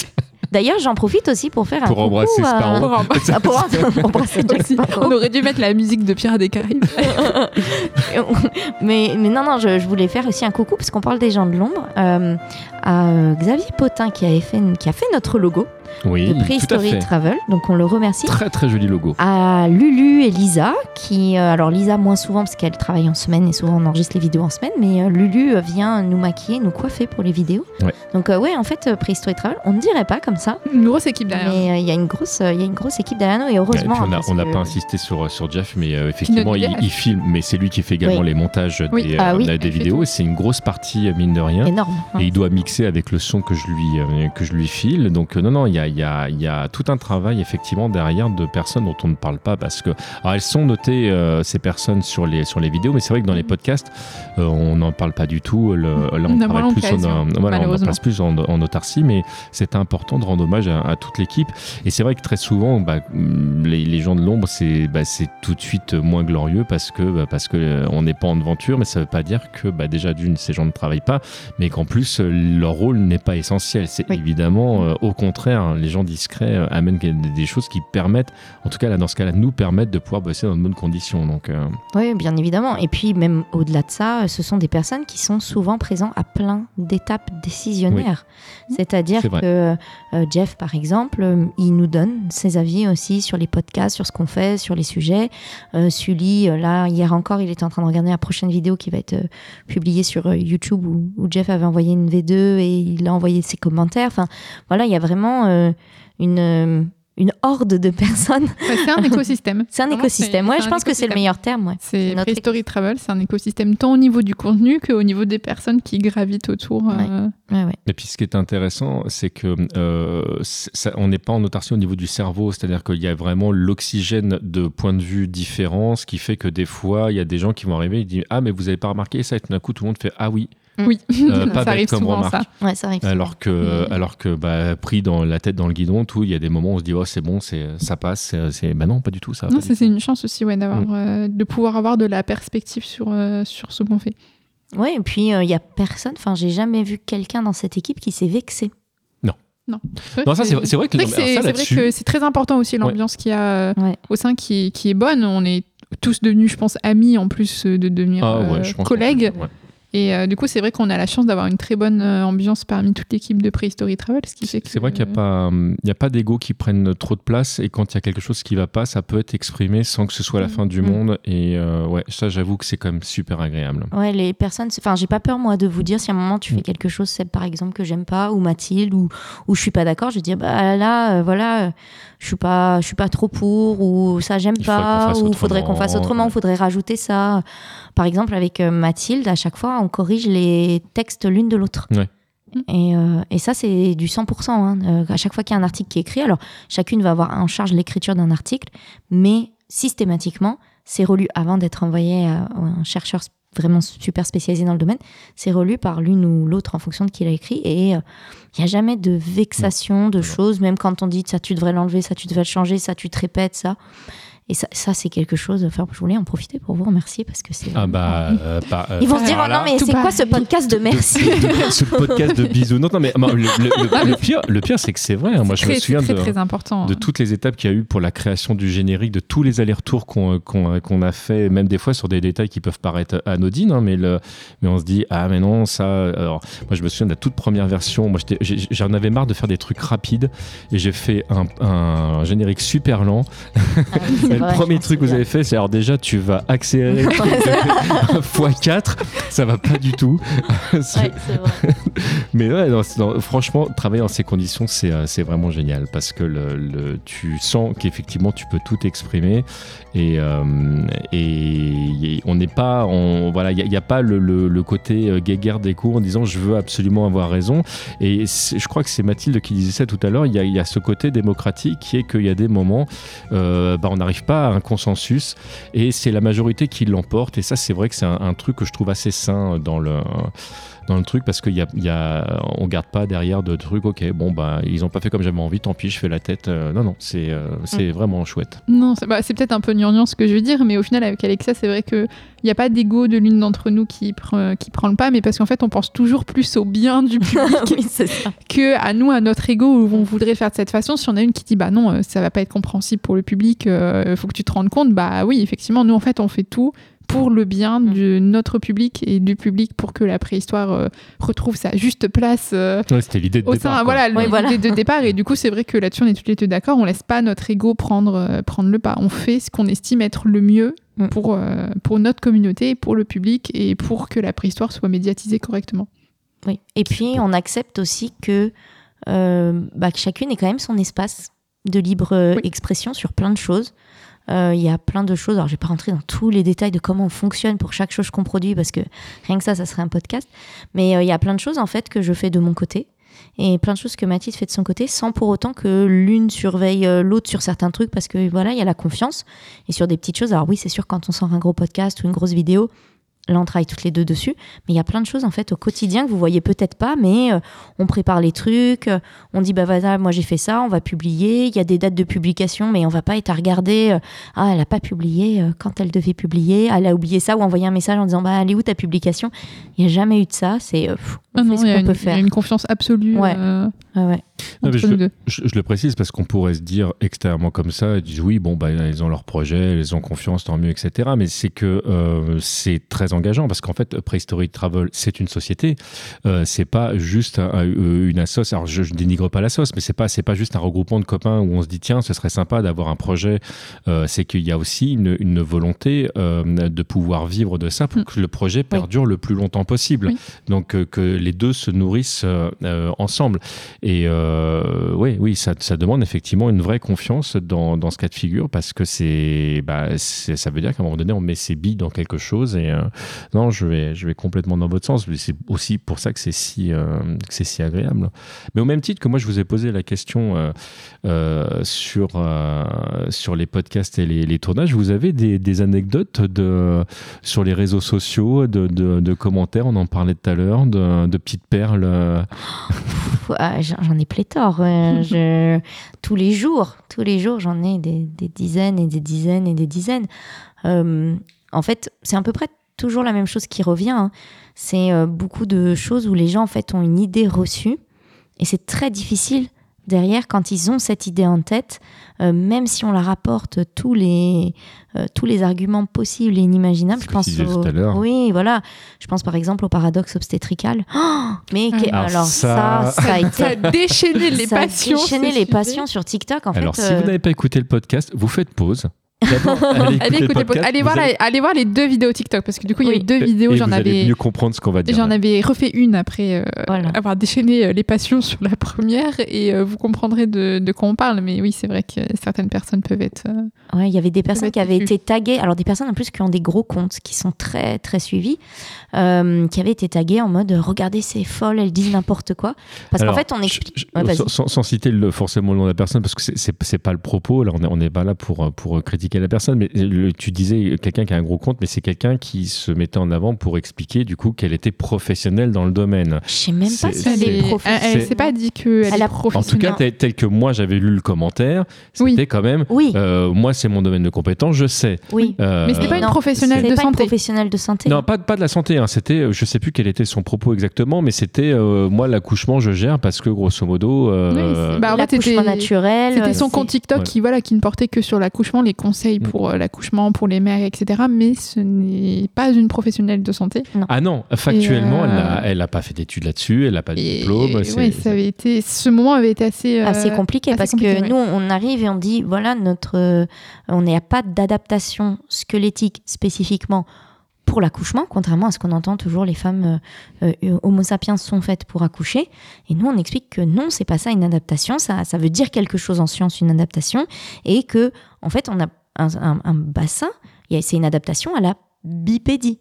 D'ailleurs, j'en profite aussi pour faire un Pour coucou embrasser. Pour embrasser- Ah, pour embrasser Jack Aussi, Sparrow. On aurait dû mettre la musique de Pierre des Caraïbes. mais, mais non, non, je, je voulais faire aussi un coucou parce qu'on parle des gens de l'ombre euh, à Xavier Potin qui, avait fait, qui a fait notre logo Oui, de Prehistory. Travel. Donc on le remercie. Très très joli logo. À Lulu et Lisa, qui, euh, alors Lisa moins souvent parce qu'elle travaille en semaine et souvent on enregistre les vidéos en semaine, mais euh, Lulu euh, vient nous maquiller, nous coiffer pour les vidéos. Ouais. Donc euh, ouais, en fait, euh, Prehistory Travel, on ne dirait pas comme ça, Une grosse équipe derrière. mais euh, il y a une grosse, euh, il y a une grosse équipe derrière nous et Ouais, et heureusement. puis on n'a pas insisté sur, sur Jeff, mais euh, effectivement, il, il filme, mais c'est lui qui fait également Oui. les montages Oui. des, Ah oui, des vidéos. tout. Et c'est une grosse partie, mine de rien. énorme. Et il doit mixer avec le son que je lui, euh, que je lui file. Donc, euh, non, non, il y a, il y, a, il y a tout un travail, effectivement, derrière de personnes dont on ne parle pas parce que. Alors, elles sont notées, euh, ces personnes, sur les, sur les vidéos, mais c'est vrai que dans les podcasts, euh, on n'en parle pas du tout. Le, là, on travaille plus en, l'occasion, voilà, on place plus en, en autarcie, mais c'est important de rendre hommage à, à toute l'équipe. Et c'est vrai que très souvent, bah, les, les gens de l'ombre, c'est bah, c'est tout de suite moins glorieux parce que bah, parce que euh, on n'est pas en aventure, mais ça veut pas dire que déjà d'une, ces gens ne travaillent pas, mais qu'en plus euh, leur rôle n'est pas essentiel. C'est Oui. évidemment euh, au contraire, hein, les gens discrets euh, amènent des, choses qui permettent, en tout cas là dans ce cas-là, nous permettent de pouvoir bosser dans de bonnes conditions. Donc euh, Oui, bien évidemment. Et puis même au-delà de ça, ce sont des personnes qui sont souvent présentes à plein d'étapes décisionnaires. C'est-à-dire que euh, Jeff, par exemple, euh, il nous donne ses avis aussi sur les podcasts, sur ce qu'on fait, sur les sujets. Sully, là, hier encore, il était en train de regarder la prochaine vidéo qui va être publiée sur YouTube où, où Jeff avait envoyé une V2 et il a envoyé ses commentaires. Enfin, voilà, il y a vraiment euh, une, euh, une horde de personnes. C'est un écosystème. C'est un écosystème. Ouais, je pense que c'est le meilleur terme. Ouais. C'est notre Prehistory Travel, c'est un écosystème tant au niveau du contenu qu'au niveau des personnes qui gravitent autour. euh, Ouais, ouais. Et puis ce qui est intéressant, c'est que euh, ça- on n'est pas en autarcie au niveau du cerveau, c'est-à-dire qu'il y a vraiment l'oxygène de points de vue différents, ce qui fait que des fois, il y a des gens qui vont arriver et disent Ah, mais vous n'avez pas remarqué ça Et tout d'un coup, tout le monde fait Ah oui, Oui, Euh, pas ça arrive comme souvent remarque. ça. Ouais, ça arrive. alors que, Mm. alors que bah, pris dans la tête dans le guidon, tout, il y a des moments où on se dit Oh, c'est bon, c'est, ça passe. C'est, c'est- bah non, pas du tout. Ça Non, c'est une chance aussi ouais, d'avoir, Mm. euh, de pouvoir avoir de la perspective sur, euh, sur ce qu'on fait. Ouais, et puis il y a personne, enfin, j'ai jamais vu quelqu'un dans cette équipe qui s'est vexé. Non, ça, c'est, c'est vrai que, C'est non, que ça, c'est vrai que c'est très important aussi l'ambiance qu'il y a euh, Ouais. au sein qui, est- qui est bonne. On est tous devenus, je pense, amis en plus euh, de devenir Ah ouais, euh, collègues. Et euh, du coup, c'est vrai qu'on a la chance d'avoir une très bonne euh, ambiance parmi toute l'équipe de Prehistory Travel. Ce qui fait que, C'est vrai qu'il n'y a pas, il y a pas d'ego qui prennent trop de place et quand il y a quelque chose qui va pas, ça peut être exprimé sans que ce soit la fin du Mhm. monde. Et euh, ouais, ça, j'avoue que c'est quand même super agréable. Ouais, les personnes, enfin, j'ai pas peur moi de vous dire si à un moment tu Mm. fais quelque chose, Seb, par exemple, que j'aime pas, ou Mathilde, ou, ou je suis pas d'accord, je vais dire, bah là, euh, voilà, euh, je suis pas, je suis pas trop pour, ou ça j'aime Il faudrait qu'on pas, ou faudrait qu'on fasse autrement, ouais. ou faudrait rajouter ça. Par exemple, avec euh, Mathilde, à chaque fois, on corrige les textes l'une de l'autre. Ouais. Et, euh, et ça, c'est du 100%. Hein. Euh, à chaque fois qu'il y a un article qui est écrit, alors chacune va avoir en charge l'écriture d'un article, mais systématiquement, c'est relu avant d'être envoyé à un chercheur vraiment super spécialisé dans le domaine, c'est relu par l'une ou l'autre en fonction de qui l'a écrit. Et il n'y a jamais de vexation, de choses, même quand on dit ça tu devrais l'enlever, ça tu devrais le changer, ça tu te répètes, ça. Et ça, ça c'est quelque chose. Enfin, je voulais en profiter pour vous remercier parce que c'est. Ah bah, euh, pas, euh, Ils vont se dire, alors oh là, non, mais c'est quoi ce podcast de merci de- ce podcast de bisous. Non, non, mais non, le, le- le- le pire, le pire, c'est que c'est vrai. hein. Moi, je très, me souviens très, de, très important. de toutes les étapes qu'il y a eu pour la création du générique, de tous les allers-retours qu'on qu'on- qu'on a fait, même des fois sur des détails qui peuvent paraître anodines, hein, mais, le, mais on se dit, ah mais non, ça... Alors, moi, je me souviens de la toute première version, moi, j'en avais marre de faire des trucs rapides, et j'ai fait un, un générique super lent. Mais le premier truc que vous avez fait, c'est alors déjà, tu vas accélérer x4, ça va pas du tout. Ouais, vrai. mais ouais, non, c'est- non, franchement, travailler dans ces conditions, c'est euh, c'est vraiment génial parce que le, le- tu sens qu'effectivement, tu peux tout exprimer et, euh, et on n'est pas, on, voilà, il n'y a, pas le, le- le côté euh, guéguerre des cours en disant je veux absolument avoir raison. Et je crois que c'est Mathilde qui disait ça tout à l'heure. Il y, a- il y a ce côté démocratique qui est qu'il y a des moments, euh, bah, on n'arrive pas un consensus et c'est la majorité qui l'emporte. Et ça, c'est vrai que c'est un truc que je trouve assez sain dans le dans le truc parce qu'il y a, il y a, on garde pas derrière de trucs. Ok, bon bah ils ont pas fait comme j'avais envie, tant pis, je fais la tête. Euh, non, non, c'est euh, c'est vraiment chouette. Non, c'est bah, peut-être un peu gnangnan ce que je veux dire, mais au final, avec Alexa, c'est vrai qu'il n'y a pas d'ego de l'une d'entre nous qui, pre- qui prend le pas, mais parce qu'en fait, on pense toujours plus au bien du public oui, ça. que à nous, à notre ego, où on voudrait faire de cette façon. Si on a une qui dit, bah non, euh, ça va pas être compréhensible pour le public, il faut que tu te rendes compte, bah oui, effectivement, nous, en fait, on fait tout pour le bien Mm. de notre public et du public pour que la préhistoire euh, retrouve sa juste place euh, Ouais, C'était l'idée de au départ. sein, voilà, l'idée voilà. de départ. Et du coup, c'est vrai que là-dessus, on est toutes les deux d'accord. On laisse pas notre ego prendre, euh, prendre le pas. On fait ce qu'on estime être le mieux Mm. pour, euh, pour notre communauté, pour le public et pour que la préhistoire soit médiatisée correctement. Oui. Et puis, on accepte aussi que, euh, bah, que chacune ait quand même son espace de libre Oui. expression sur plein de choses. Euh, Il y a plein de choses. Alors, je vais pas rentrer dans tous les détails de comment on fonctionne pour chaque chose qu'on produit parce que rien que ça, ça serait un podcast. Mais euh, il y a plein de choses en fait que je fais de mon côté et plein de choses que Mathilde fait de son côté sans pour autant que l'une surveille euh, l'autre sur certains trucs parce que voilà, il y a la confiance et sur des petites choses. Alors oui, c'est sûr quand on sort un gros podcast ou une grosse vidéo, là on travaille toutes les deux dessus, mais il y a plein de choses en fait au quotidien que vous voyez peut-être pas, mais euh, on prépare les trucs, euh, on dit bah voilà, moi j'ai fait ça, on va publier, il y a des dates de publication, mais on va pas être à regarder, euh, ah elle a pas publié quand elle devait publier, elle a oublié ça ou envoyer un message en disant bah elle est où ta publication? Il y a jamais eu de ça, c'est on Ah fait non, ce qu'on une- peut il y a faire. une confiance absolue Ouais. Ouais. Non, je, le, deux. je- je le précise parce qu'on pourrait se dire extérieurement comme ça, ils disent oui, bon, bah, ils ont leur projet, ils ont confiance, tant mieux, etc. Mais c'est que euh, c'est très engageant parce qu'en fait, Prehistoric Travel, c'est une société. Euh, c'est pas juste un- euh, une assoce. Alors, je, je dénigre pas la sauce, mais c'est pas, c'est pas juste un regroupement de copains où on se dit tiens, ce serait sympa d'avoir un projet. Euh, c'est qu'il y a aussi une, une volonté de pouvoir vivre de ça pour Mm. que le projet perdure le plus longtemps possible. Oui. Donc, que les deux se nourrissent ensemble. Et euh, oui, oui, ça, ça demande effectivement une vraie confiance dans, dans ce cas de figure parce que c'est, bah, ça veut dire qu'à un moment donné, on met ses billes dans quelque chose. Et euh, non, je vais, je vais complètement dans votre sens. C'est aussi pour ça que c'est si, euh, c'est si agréable. Mais au même titre que moi, je vous ai posé la question euh, euh, sur, euh, sur les podcasts et les, les tournages, vous avez des, des anecdotes de, sur les réseaux sociaux, de, de, de commentaires, on en parlait tout à l'heure, de, de petites perles. ah, J'en ai pléthore. euh, je- Tous les jours, tous les jours, j'en ai des, des dizaines et des dizaines et des dizaines. Euh, en fait, c'est à peu près toujours la même chose qui revient. hein. C'est euh, beaucoup de choses où les gens en fait ont une idée reçue et c'est très difficile derrière quand ils ont cette idée en tête, euh, même si on leur apporte tous les euh, tous les arguments possibles et inimaginables. Je pense tu disais au- tout à l'heure. oui, voilà. Je pense par exemple au paradoxe obstétrical. Oh, mais que- Ah. Alors alors, ça- ça, ça a été Ça a déchaîné les ça a passions. déchaîné ce les sujet. passions sur TikTok. En Alors, fait, si euh, vous n'avez pas écouté le podcast, vous faites pause. Allez écoutez, podcast, allez, voir allez- la- allez voir les deux vidéos TikTok parce que du coup, il y a Oui. eu deux vidéos. J'en avais, mieux comprendre ce qu'on va dire. j'en avais refait une après euh, Voilà. avoir déchaîné euh, les passions sur la première et euh, vous comprendrez de, de quoi on parle. Mais oui, c'est vrai que certaines personnes peuvent être. euh, ouais, il y avait des personnes qui avaient été taguées. Alors, des personnes en plus qui ont des gros comptes, qui sont très, très suivis, euh, qui avaient été taguées en mode regardez, c'est folle, elles disent n'importe quoi. Parce qu'en fait, on explique. je- Ouais, vas-y. sans, citer le- forcément le nom de la personne, parce que c'est- pas le propos, là on n'est on n'est pas là pour, pour critiquer la personne, mais le- tu disais quelqu'un qui a un gros compte, mais c'est quelqu'un qui se mettait en avant pour expliquer du coup qu'elle était professionnelle dans le domaine. Je sais même pas si elle est professionnelle. elle- s'est pas dit qu'elle Elle est a- En professionnelle. tout cas, tel, tel que moi j'avais lu le commentaire, c'était Oui. quand même, Oui, euh, moi c'est mon domaine de compétence, je sais. oui. Euh, Mais c'était pas une non, professionnelle de pas une santé. professionnelle de santé. Non, pas, pas de la santé. Hein. C'était, euh, je sais plus quel était son propos exactement, mais c'était euh, moi l'accouchement je gère parce que grosso modo. euh, Oui, bah, L'accouchement c'était- naturel. C'était son compte TikTok Ouais. qui, voilà, qui ne portait que sur l'accouchement, les conseils Mm. pour euh, l'accouchement, pour les mères, etc. Mais ce n'est pas une professionnelle de santé. Ah non, factuellement, euh, elle n'a pas fait d'études là-dessus, elle n'a pas de Et, diplôme. ouais, ça avait été, ce moment avait été assez, euh, assez compliqué assez parce compliqué, que ouais. nous on arrive et on dit voilà notre euh, on n'a pas d'adaptation squelettique spécifiquement pour l'accouchement contrairement à ce qu'on entend toujours les femmes euh, euh, homo sapiens sont faites pour accoucher et nous on explique que non c'est pas ça une adaptation ça ça veut dire quelque chose en science une adaptation et que en fait on a un, un- un bassin il y a- c'est une adaptation à la bipédie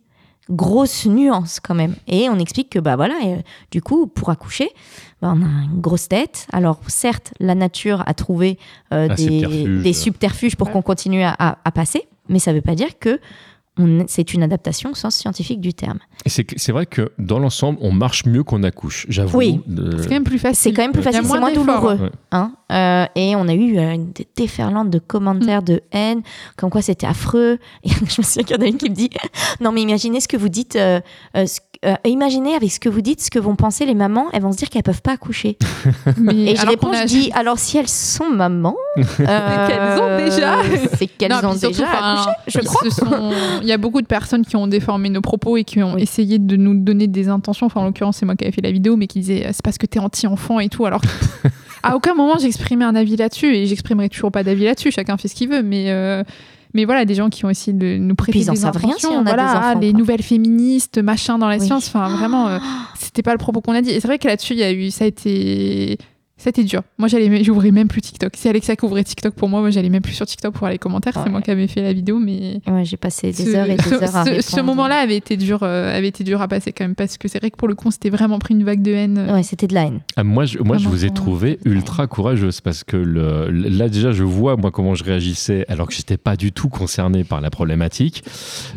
grosse nuance quand même et on explique que bah voilà euh, du coup pour accoucher bah, on a une grosse tête. Alors certes, la nature a trouvé euh, des, subterfuge. des subterfuges pour Ouais. qu'on continue à, à- à passer, mais ça ne veut pas dire que c'est une adaptation au sens scientifique du terme. C'est vrai que dans l'ensemble, on marche mieux qu'on accouche, j'avoue. Oui. Euh, C'est quand même plus facile. C'est quand même plus facile, c'est moins douloureux. Ouais. Hein Euh, et on a eu euh, une dé- déferlante de commentaires Mm. de haine, comme quoi c'était affreux. Et je me souviens qu'il y en a une qui me dit Non, mais imaginez ce que vous dites, euh, ce- imaginez avec ce que vous dites, ce que vont penser les mamans, elles vont se dire qu'elles peuvent pas accoucher. Mais Et je réponds, a- je dis Alors si elles sont mamans, qu'elles ont déjà. C'est qu'elles ont surtout, déjà accouché, je crois. sont- Il y a beaucoup de personnes qui ont déformé nos propos et qui ont Oui. essayé de nous donner des intentions. Enfin, en l'occurrence, c'est moi qui avais fait la vidéo, mais qui disait euh, c'est parce que t'es anti-enfant et tout. Alors, à aucun moment j'exprimais un avis là-dessus et j'exprimerai toujours pas d'avis là-dessus. Chacun fait ce qu'il veut, mais. euh, Mais voilà, des gens qui ont essayé de nous prêter des savent rien intentions, si on a des voilà, enfants, les quoi. nouvelles féministes, machin dans la Oui. science. Enfin, vraiment, euh, c'était pas le propos qu'on a dit. Et c'est vrai que là-dessus, il y a eu, ça a été, ça a été dur. Moi, j'allais, j'ouvrais même plus TikTok. C'est Alexa qui ouvrait TikTok pour moi. Moi, j'allais même plus sur TikTok pour voir les commentaires. C'est moi qui avais fait la vidéo, mais Ouais, j'ai passé des ce, heures et des ce- heures à ce- répondre. ce moment-là avait été dur, euh, avait été dur à passer quand même parce que c'est vrai que pour le coup, on s'était vraiment pris une vague de haine. Ouais, c'était de la haine. Ah, moi, je, moi, je vous ai trouvé ultra courageuse parce que le, là, déjà, je vois moi comment je réagissais alors que j'étais pas du tout concerné par la problématique.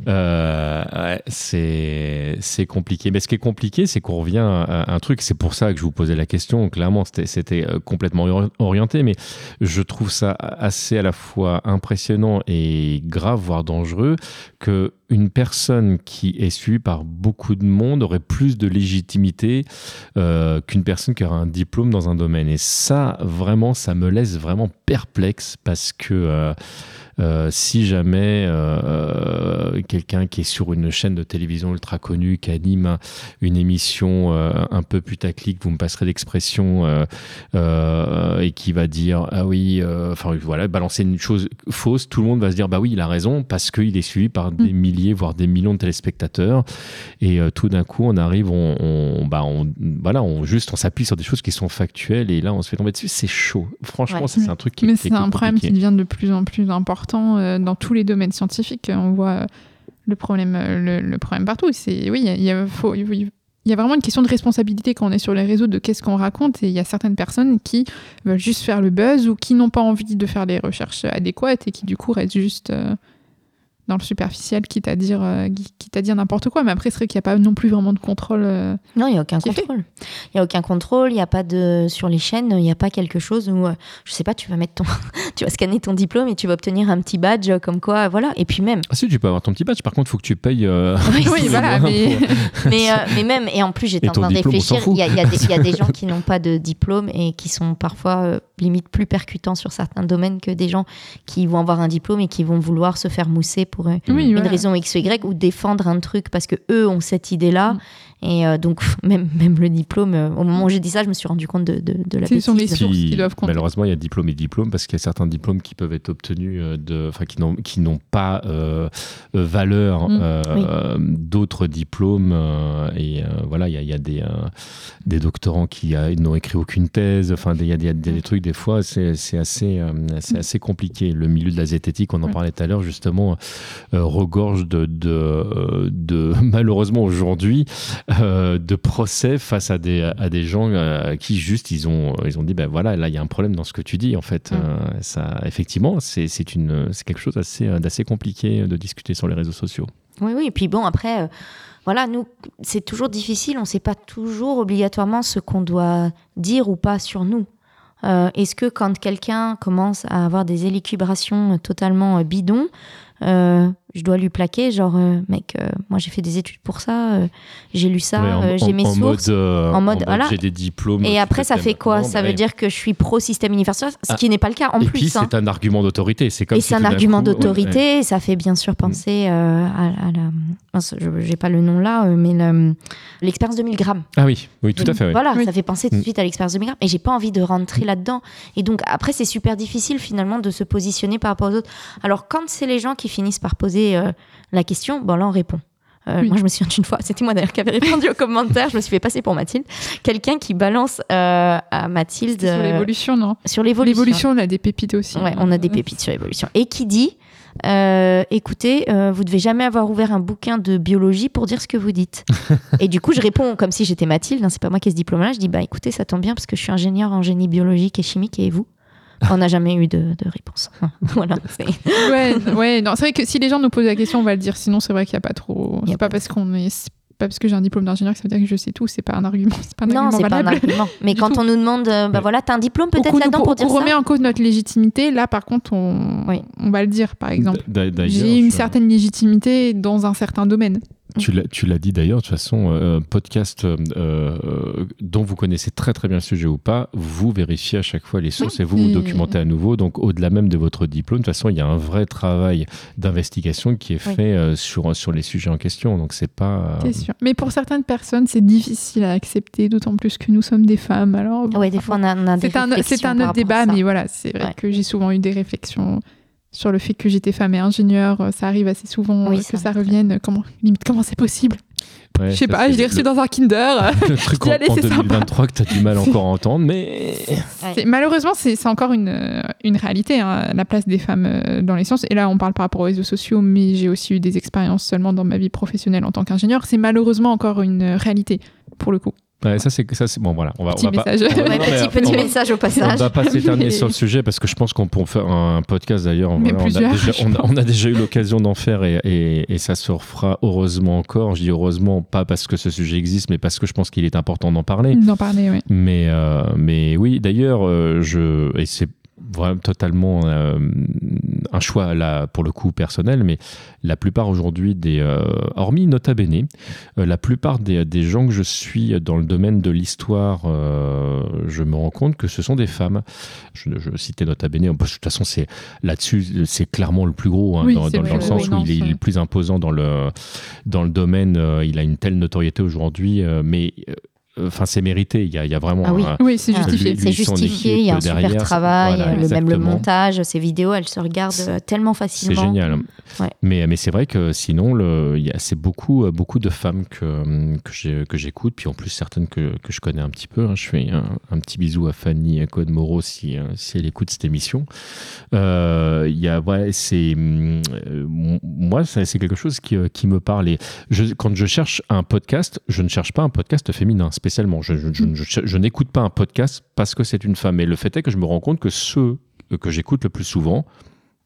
Euh, ouais, c'est c'est compliqué. Mais ce qui est compliqué, c'est qu'on revient à un truc. C'est pour ça que je vous posais la question. Clairement, c'était- euh, complètement ori- orienté, mais je trouve ça assez à la fois impressionnant et grave, voire dangereux, que une personne qui est suivie par beaucoup de monde aurait plus de légitimité euh, qu'une personne qui aura un diplôme dans un domaine. Et ça, vraiment, ça me laisse vraiment perplexe parce que euh, euh, si jamais euh, euh, quelqu'un qui est sur une chaîne de télévision ultra connue, qui anime une émission euh, un peu putaclic, vous me passerez l'expression, et qui va dire ah oui, enfin voilà, balancer une chose fausse, tout le monde va se dire bah oui, il a raison parce qu'il est suivi par des milliers, voire des millions de téléspectateurs. Et tout d'un coup, on arrive, on, on- bah, on- voilà, on juste, on s'appuie sur des choses qui sont factuelles et là, on se fait tomber dessus. C'est chaud. Franchement, Ouais. ça, c'est un truc qui Mais c'est un problème qui devient de plus en plus important euh, dans tous les domaines scientifiques. On voit euh, le problème, euh, partout. C'est oui, il y a- vraiment une question de responsabilité quand on est sur les réseaux de qu'est-ce qu'on raconte. Et il y a certaines personnes qui veulent juste faire le buzz ou qui n'ont pas envie de faire les recherches adéquates et qui du coup restent juste euh, dans le superficiel, quitte à dire, euh, quitte à dire n'importe quoi. Mais après, c'est vrai qu'il n'y a pas non plus vraiment de contrôle. euh, Non, il n'y a aucun contrôle. Il n'y a aucun contrôle, il n'y a pas de. Sur les chaînes, il n'y a pas quelque chose où, euh, je sais pas, tu vas mettre ton. tu vas scanner ton diplôme et tu vas obtenir un petit badge comme quoi, voilà. Et puis même. Ah si, tu peux avoir ton petit badge. Par contre, il faut que tu payes. euh, Oui, oui, voilà, mais- pour- Mais, euh, mais même, et en plus, j'étais en train de réfléchir. Il y, a- y des- il y a des gens qui n'ont pas de diplôme et qui sont parfois euh, limite plus percutants sur certains domaines que des gens qui vont avoir un diplôme et qui vont vouloir se faire mousser pour Oui, une voilà. raison X ou Y ou défendre un truc parce que eux ont cette idée-là. Mm. Et euh, donc, même, même le diplôme, euh, au moment où j'ai dit ça, je me suis rendu compte de, de, de la Ce sont les bêtise. sources qui doivent compter. Malheureusement, il y a diplôme et diplôme parce qu'il y a certains diplômes qui peuvent être obtenus euh, de, enfin, qui n'ont, qui n'ont pas euh, valeur Mm. Oui. d'autres diplômes. euh, et euh, voilà, il y a, il y a des, euh, des doctorants qui n'ont écrit aucune thèse. Enfin, il y a, des- il y a des, des trucs, des fois, c'est, c'est assez, euh, c'est assez compliqué. Le milieu de la zététique, on en Mm. parlait tout à l'heure, justement, euh, regorge de, de, de malheureusement aujourd'hui, euh, de procès face à des, à des gens euh, qui juste ils ont, ils ont dit ben voilà là il y a un problème dans ce que tu dis en fait Mm. Euh, ça effectivement c'est quelque chose assez d'assez compliqué de discuter sur les réseaux sociaux Oui, oui. Et puis bon, après, voilà, nous, c'est toujours difficile. On ne sait pas toujours obligatoirement ce qu'on doit dire ou pas sur nous. Euh, Est-ce que quand quelqu'un commence à avoir des élucubrations totalement bidons, euh, je dois lui plaquer, genre, euh, mec, euh, moi j'ai fait des études pour ça, euh, j'ai lu ça, euh, j'ai mes en sources. mode, euh, en mode, voilà. j'ai des diplômes Et après, ça fait quoi? Ça veut dire que je suis pro-système universitaire, ce Ah. qui n'est pas le cas en et plus. puis hein. c'est un argument d'autorité c'est comme Et si c'est un argument ouais, d'autorité, ça fait bien sûr penser euh, à, à la. n'ai pas le nom là, mais le- l'expérience de 1000 grammes. ah oui oui tout à fait. Voilà, Oui. ça fait penser tout de Mm. suite à l'expérience de 1000 grammes. Et j'ai pas envie de rentrer là-dedans. Et donc, après, c'est super difficile finalement de se positionner par rapport aux autres. Alors, quand c'est les gens qui finissent par poser euh, la question, bon, là, on répond. Euh, Oui. Moi, je me souviens d'une fois, c'était moi d'ailleurs qui avait répondu aux commentaires, je me suis fait passer pour Mathilde. Quelqu'un qui balance euh, à Mathilde Sur l'évolution, non? sur l'évolution. L'évolution, on a des pépites aussi. Ouais, on a des pépites sur l'évolution. Et qui dit euh, écoutez, vous devez jamais avoir ouvert un bouquin de biologie pour dire ce que vous dites. et du coup, je réponds comme si j'étais Mathilde, hein, c'est pas moi qui ai ce diplôme-là. Je dis bah écoutez, ça tombe bien parce que je suis ingénieur en génie biologique et chimique et vous? On n'a jamais eu de, de réponse. voilà. c'est- Ouais, ouais, non, c'est vrai que si les gens nous posent la question, on va le dire. Sinon, c'est vrai qu'il n'y a pas trop. C'est pas parce qu'on est. c'est pas parce que j'ai un diplôme d'ingénieur que ça veut dire que je sais tout. C'est pas un argument. C'est pas un Non, argument c'est pas un argument. Mais quand tout. on nous demande, euh, bah Ouais. voilà, t'as un diplôme peut-être là-dedans pour ou dire qu'on ça remet en cause notre légitimité, là, par contre, on, Oui. on va le dire, par exemple. J'ai une je- certaine légitimité dans un certain domaine. Tu l'as, tu l'as dit d'ailleurs, de toute façon, euh, podcast euh, euh, dont vous connaissez très très bien le sujet ou pas, vous vérifiez à chaque fois les sources Oui. et vous vous documentez à nouveau. Donc au-delà même de votre diplôme, de toute façon, il y a un vrai travail d'investigation qui est Oui. fait euh, sur, sur les sujets en question. Donc c'est pas... euh, C'est sûr. Mais pour certaines personnes, c'est difficile à accepter, d'autant plus que nous sommes des femmes. Alors, bon, Ouais, des fois, on a, on a des c'est un, c'est un autre débat, mais voilà, c'est vrai Ouais. que j'ai souvent eu des réflexions sur le fait que j'étais femme et ingénieure. Euh, Ça arrive assez souvent Oui, euh, ça que ça revienne. Comment, limite, comment c'est possible? Ouais, Je sais pas, je l'ai le- reçu dans un Kinder. Le truc en, allez, en c'est sympa. 2023 que tu as du mal encore à entendre, mais Ouais. Malheureusement, c'est c'est encore une, une réalité, hein, la place des femmes euh, dans les sciences. Et là, on parle par rapport aux réseaux sociaux, mais j'ai aussi eu des expériences seulement dans ma vie professionnelle en tant qu'ingénieur. C'est malheureusement encore une réalité, pour le coup. Ouais, ça c'est ça c'est bon voilà. On va, Petit on va pas- message. on va- Ouais, non, mais petit, petit on va- message au On passage. va pas s'éterniser sur le sujet parce que je pense qu'on peut faire un podcast d'ailleurs. On, on, on a déjà eu l'occasion d'en faire et, et- et ça se refera heureusement encore. Je dis heureusement pas parce que ce sujet existe, mais parce que je pense qu'il est important d'en parler. D'en parler, oui. Mais, euh, mais oui, d'ailleurs, euh, je et c'est vraiment totalement euh, un choix là pour le coup personnel, mais la plupart aujourd'hui des, euh, hormis Nota Bene, euh, la plupart des, des gens que je suis dans le domaine de l'histoire, je me rends compte que ce sont des femmes. Je, je citais Nota Bene, de toute façon c'est là-dessus, c'est clairement le plus gros hein, Oui, dans, c'est dans- vrai, dans le sens oui, où non, il est, il est plus imposant dans le dans le domaine. il a une telle notoriété aujourd'hui, mais Enfin, c'est mérité. Il y a, il y a vraiment. Ah oui. un- Oui, c'est Ah, justifié. C'est il y a un super travail, voilà, euh, le même le montage, ces vidéos, elles se regardent C'est- euh, tellement C'est facilement. génial. Ouais. Mais, mais c'est vrai que sinon, le- c'est beaucoup, euh, beaucoup de femmes que, j'écoute, puis en plus certaines que, que je connais un petit peu. hein. Je fais un, un petit bisou à Fanny Code Moreau si, euh, si elle écoute cette émission. Euh, il y a, ouais, c'est, euh, moi, c'est quelque chose qui, euh, qui me parle. Et je, quand je cherche un podcast, je ne cherche pas un podcast féminin spécialement. Je, n'écoute pas un podcast parce que c'est une femme. Mais le fait est que je me rends compte que ceux que j'écoute le plus souvent,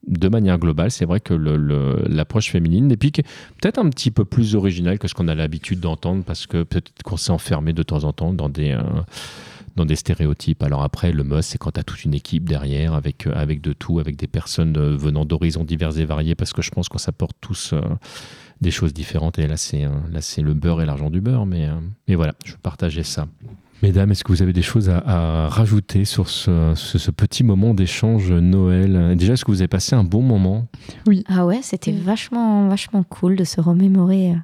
de manière globale, c'est vrai que l'approche féminine, qui est peut-être un petit peu plus originale que ce qu'on a l'habitude d'entendre, parce que peut-être qu'on s'est enfermé de temps en temps dans des, euh, dans des stéréotypes. Alors après, le must, c'est quand tu as toute une équipe derrière, avec, euh, avec de tout, avec des personnes euh, venant d'horizons divers et variés, parce que je pense qu'on s'apporte tous euh, des choses différentes, et là, c'est euh, là, c'est le beurre et l'argent du beurre, mais, euh, mais voilà, je partageais ça. Mesdames, est-ce que vous avez des choses à, à rajouter sur ce, ce- ce petit moment d'échange Noël? Déjà, est-ce que vous avez passé un bon moment? Ah ouais, c'était vachement, vachement cool de se remémorer euh,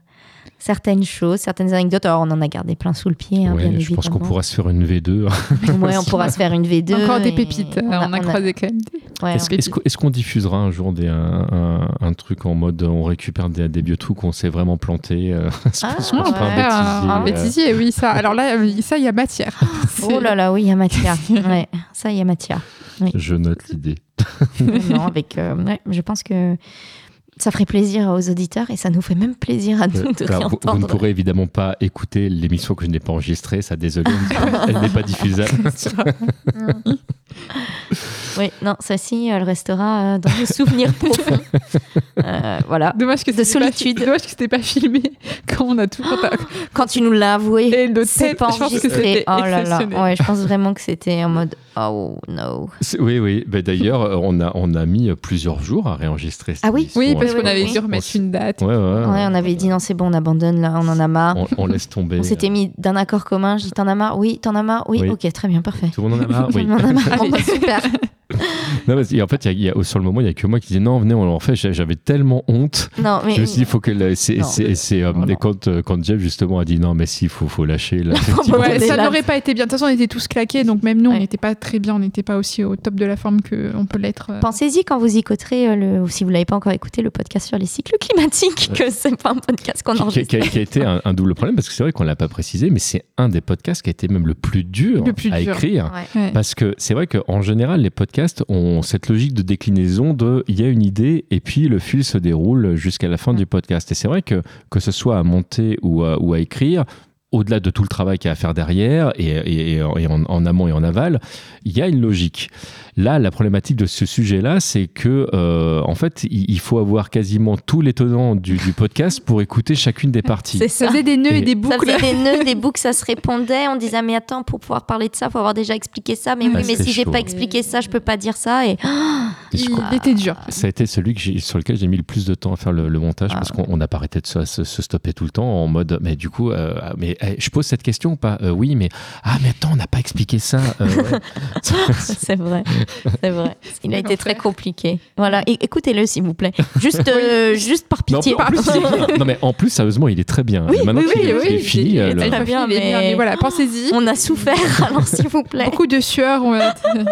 certaines choses, certaines anecdotes. Alors, on en a gardé plein sous le pied, hein, Ouais, bien Je pense qu'on pourra se faire une V2. Ouais, on pourra se faire une V2. Encore des pépites. On a, croisé quand même. des- ouais, Est-ce on- qu'on diffusera un jour des, un, un- un truc en mode on récupère des, des vieux trucs qu'on s'est vraiment planté euh, Ah, pas ouais. un bêtisier, un, un euh, bêtisier, oui, ça. Alors là, euh, ça, il y a matière. Oh là là, oui, il y a matière. ouais, ça, il y a matière. Je note l'idée. non, avec, euh, ouais, je pense que ça ferait plaisir aux auditeurs et ça nous fait même plaisir à nous de Euh, Alors, vous, vous ne pourrez évidemment pas écouter l'émission que je n'ai pas enregistrée, ça désolé, elle n'est pas diffusable. Oui, non, celle-ci, elle restera euh, dans nos souvenirs profonds. Euh, voilà. Dommage que De c'était pas- solitude. dommage que c'était pas filmé quand on a tout. quand t'as- Quand tu nous l'as avoué, Et le c'est tête, pas je pense que enregistré. c'était Oh là là. Ouais, je pense vraiment que c'était en mode oh no. Oui, oui. Ben, D'ailleurs, euh, on a, on a mis plusieurs jours à réenregistrer. Ah oui Oui, parce qu'on avait oui. dû remettre une date. Ouais, ouais. Ouais, on avait dit non, c'est bon, on abandonne là, on en a marre. On, on laisse tomber. On s'était mis d'un accord commun. Je dis t'en as marre? Oui, t'en as marre? Oui, Oui. ok, très bien, parfait. Tout le monde en a marre? Oui. On en a marre. Super. Non, parce qu'en fait, y a- il y a- sur le moment, il n'y a que moi qui disais non, venez, on en fait. J'avais tellement honte. Non, mais Je me suis dit, il faut que. la- c'est- euh, quand, euh, quand Jeff, justement, a dit non, mais si, il faut, faut lâcher. Là. Ouais, ça n'aurait pas été bien. De toute façon, on était tous claqués, donc même nous, on Ouais. n'était pas très bien, on n'était pas aussi au top de la forme qu'on peut l'être. euh. Pensez-y quand vous écouterez, euh, le, ou si vous l'avez pas encore écouté, le podcast sur les cycles climatiques, que c'est pas un podcast qu'on qui- enregistre. qui a, qui a été un, un double problème parce que c'est vrai qu'on l'a pas précisé, mais c'est un des podcasts qui a été même le plus dur Le plus à dur. écrire. Ouais. Ouais. Parce que c'est vrai qu'en général, les podcasts ont cette logique de déclinaison de il y a une idée et puis le fil se déroule jusqu'à la fin du podcast. Et c'est vrai que que ce soit à monter ou à, ou à écrire, au-delà de tout le travail qu'il y a à faire derrière, et, et- et en, en amont et en aval, il y a une logique. Là, la problématique de ce sujet-là, c'est que, euh, en fait, il, il faut avoir quasiment tous les tenants du, du podcast pour écouter chacune des parties. Ça ça. faisait des nœuds et, Et- des Ça boucles. faisait des nœuds, des boucles, ça se répondait. On disait, ah, mais attends, pour pouvoir parler de ça, faut avoir déjà expliqué ça. Mais Ah, oui, mais si j'ai pas expliqué ça, je peux pas dire ça. Et Et je Il crois- était dur. Ça a été celui que sur lequel j'ai mis le plus de temps à faire le, le montage Ah. parce qu'on on n'a pas arrêté de se, se- se stopper tout le temps en mode mais du coup euh, mais je pose cette question ou pas? Euh, oui mais ah mais attends on n'a pas expliqué ça Euh, ouais. c'est vrai, c'est vrai. Il a été très compliqué. Voilà, écoutez-le s'il vous plaît. Juste, euh, juste par pitié. plus, non mais en plus sérieusement il est très bien Oui, maintenant oui, qu'il oui, est, est fini il euh, est le- très bien, mais- mais voilà, pensez-y. On a souffert, alors s'il vous plaît. Beaucoup de sueur ont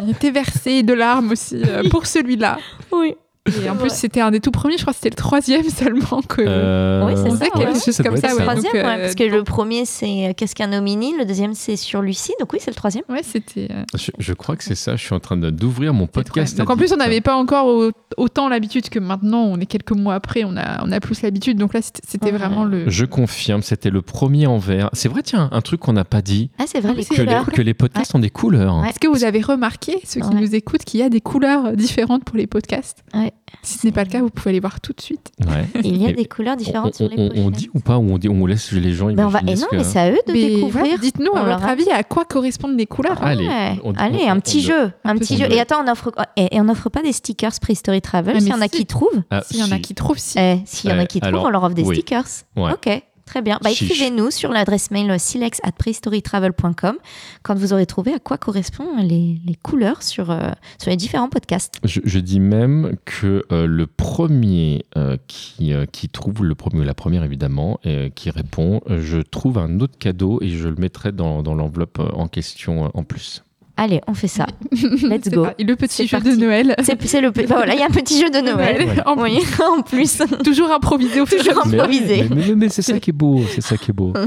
été versées, de larmes aussi euh, pour celui-là. Oui. Et en Ouais. plus, c'était un des tout premiers, je crois que c'était le troisième seulement que. Euh, Oui, c'est ça, faisait quelque ouais. chose ça comme ça. Donc, Troisième, ouais, euh, parce que le premier c'est euh, Qu'est-ce qu'un hominin, le deuxième c'est sur Lucie, donc oui c'est le troisième. Ouais, c'était. euh, je, je crois que c'est ça je suis en train d'ouvrir mon podcast. Donc en plus, on n'avait pas encore au- autant l'habitude que maintenant. On est quelques mois après, on a, on a plus l'habitude. Donc là, c'était- Ouais. vraiment le. je confirme c'était le premier en vert c'est vrai tiens un truc qu'on n'a pas dit Ah c'est vrai, les que les, que les podcasts ont des couleurs Ouais. Est-ce que vous avez remarqué, ceux qui nous écoutent, qu'il y a des couleurs différentes pour les podcasts? Ouais. Si ce n'est pas le cas, vous pouvez aller voir tout de suite. Ouais. Il y a Et- des couleurs on, différentes sur les on- on dit ou pas ou on, dit, on laisse les gens Ben, on va... Et ce non, que- mais c'est à eux de Mais découvrir. Dites-nous, On à leur votre avis, à quoi correspondent les couleurs Allez, on- Allez, on- un petit on- jeu, un on- petit on- jeu. Et attends, on offre et, et on n'offre pas des stickers Prehistory Travel. Ah, S'il y en a qui trouvent, Ah, S'il y en a si. qui trouvent, si. eh, s'il y en a qui trouvent, on leur offre des stickers. Ok, très bien. Bah, écrivez-nous sur l'adresse mail silex at prehistorytravel.com quand vous aurez trouvé à quoi correspondent les, les couleurs sur, euh, sur les différents podcasts. Je, je dis même que euh, le premier euh, qui, qui trouve, le premier ou la première évidemment, qui répond, je trouve un autre cadeau et je le mettrai dans, dans l'enveloppe en question en plus. Allez, on fait ça. Let's go. parti. Le petit jeu de. Noël. C'est le. bah voilà, il y a un petit jeu de Noël. Ouais. En Oui, en plus. Toujours improvisé au fur et à Toujours mesure. Improvisé. Mais, mais- mais- mais c'est ça qui est beau, c'est ça qui est beau.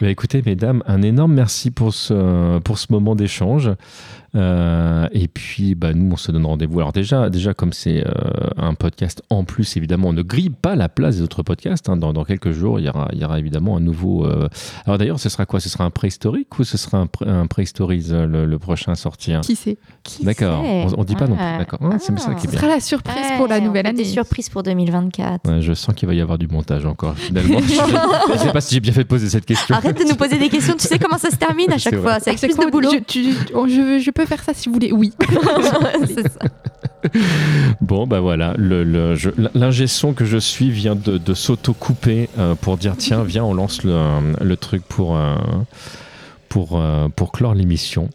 Bah, écoutez, mesdames, un énorme merci pour ce, pour ce moment d'échange. Euh, et puis, bah, nous, on se donne rendez-vous. Alors déjà, déjà comme c'est euh, un podcast en plus, évidemment, on ne grille pas la place des autres podcasts. hein. Dans, dans quelques jours, il y aura, il y aura évidemment un nouveau... euh, Alors d'ailleurs, ce sera quoi? Ce sera un préhistorique ou ce sera un, pré- un préhistories, le, le prochain à sortir Qui sait? Qui D'accord, on, on dit pas non plus. Ah. D'accord, Ah, c'est ça qui est Ce bien. sera la surprise Ouais, pour la nouvelle année. Des surprises pour 2024. Ouais, je sens qu'il va y avoir du montage encore, finalement. je ne sais pas si j'ai bien fait de poser cette question. Arrête de nous poser des questions. Tu sais comment ça se termine à chaque fois. C'est avec C'est plus quoi de boulot. je, tu- oh, je, veux- je peux faire ça si vous voulez. Oui. C'est ça. Bon, bah voilà, le, le- l'ingé son que je suis vient de, de s'auto-couper euh, pour dire tiens, viens, on lance le, le truc pour, euh, pour, euh, pour clore l'émission.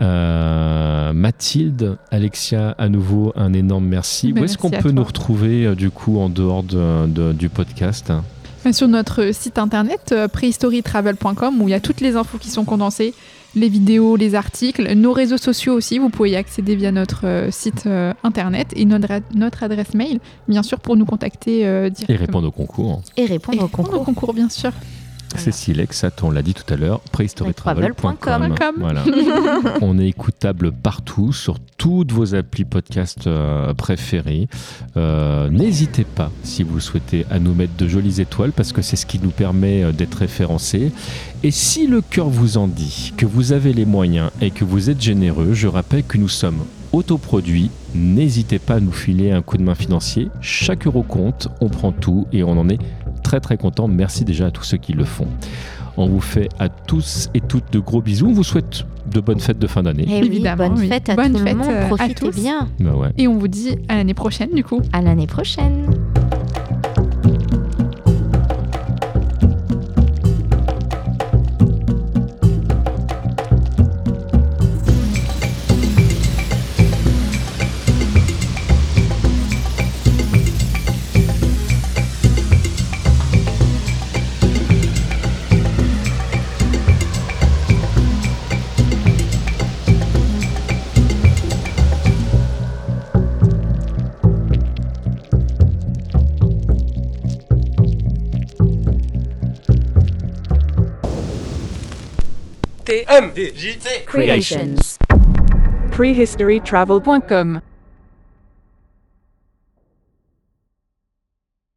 Euh, Mathilde, Alexia, à nouveau, un énorme merci. Mais Où est-ce qu'on peut toi. nous retrouver euh, du coup en dehors de- de- du podcast? Sur notre site internet euh, prehistorytravel.com où il y a toutes les infos qui sont condensées, les vidéos, les articles, nos réseaux sociaux aussi. Vous pouvez y accéder via notre euh, site euh, internet et notre, notre adresse mail, bien sûr, pour nous contacter euh, Et directement. répondre au concours. Et Et répondre au répondre au concours. concours, bien sûr. Cécile Exat, on l'a dit tout à l'heure, prehistorytravel.com. Travel.com. Voilà. on est écoutable partout, sur toutes vos applis podcast euh, préférés. Euh, N'hésitez pas, si vous le souhaitez, à nous mettre de jolies étoiles, parce que c'est ce qui nous permet euh, d'être référencés. Et si le cœur vous en dit que vous avez les moyens et que vous êtes généreux, je rappelle que nous sommes autoproduits. N'hésitez pas à nous filer un coup de main financier. Chaque euro compte, on prend tout et on en est très très content. Merci déjà à tous ceux qui le font. On vous fait à tous et toutes de gros bisous. On vous souhaite de bonnes fêtes de fin d'année. Eh oui, Évidemment, bonne oui. fête à Bonne tout fête, le monde. euh, à Profitez tous. bien. Bah ouais. Et on vous dit à l'année prochaine, du coup. À l'année prochaine. TMDJC Creations. Prehistorytravel.com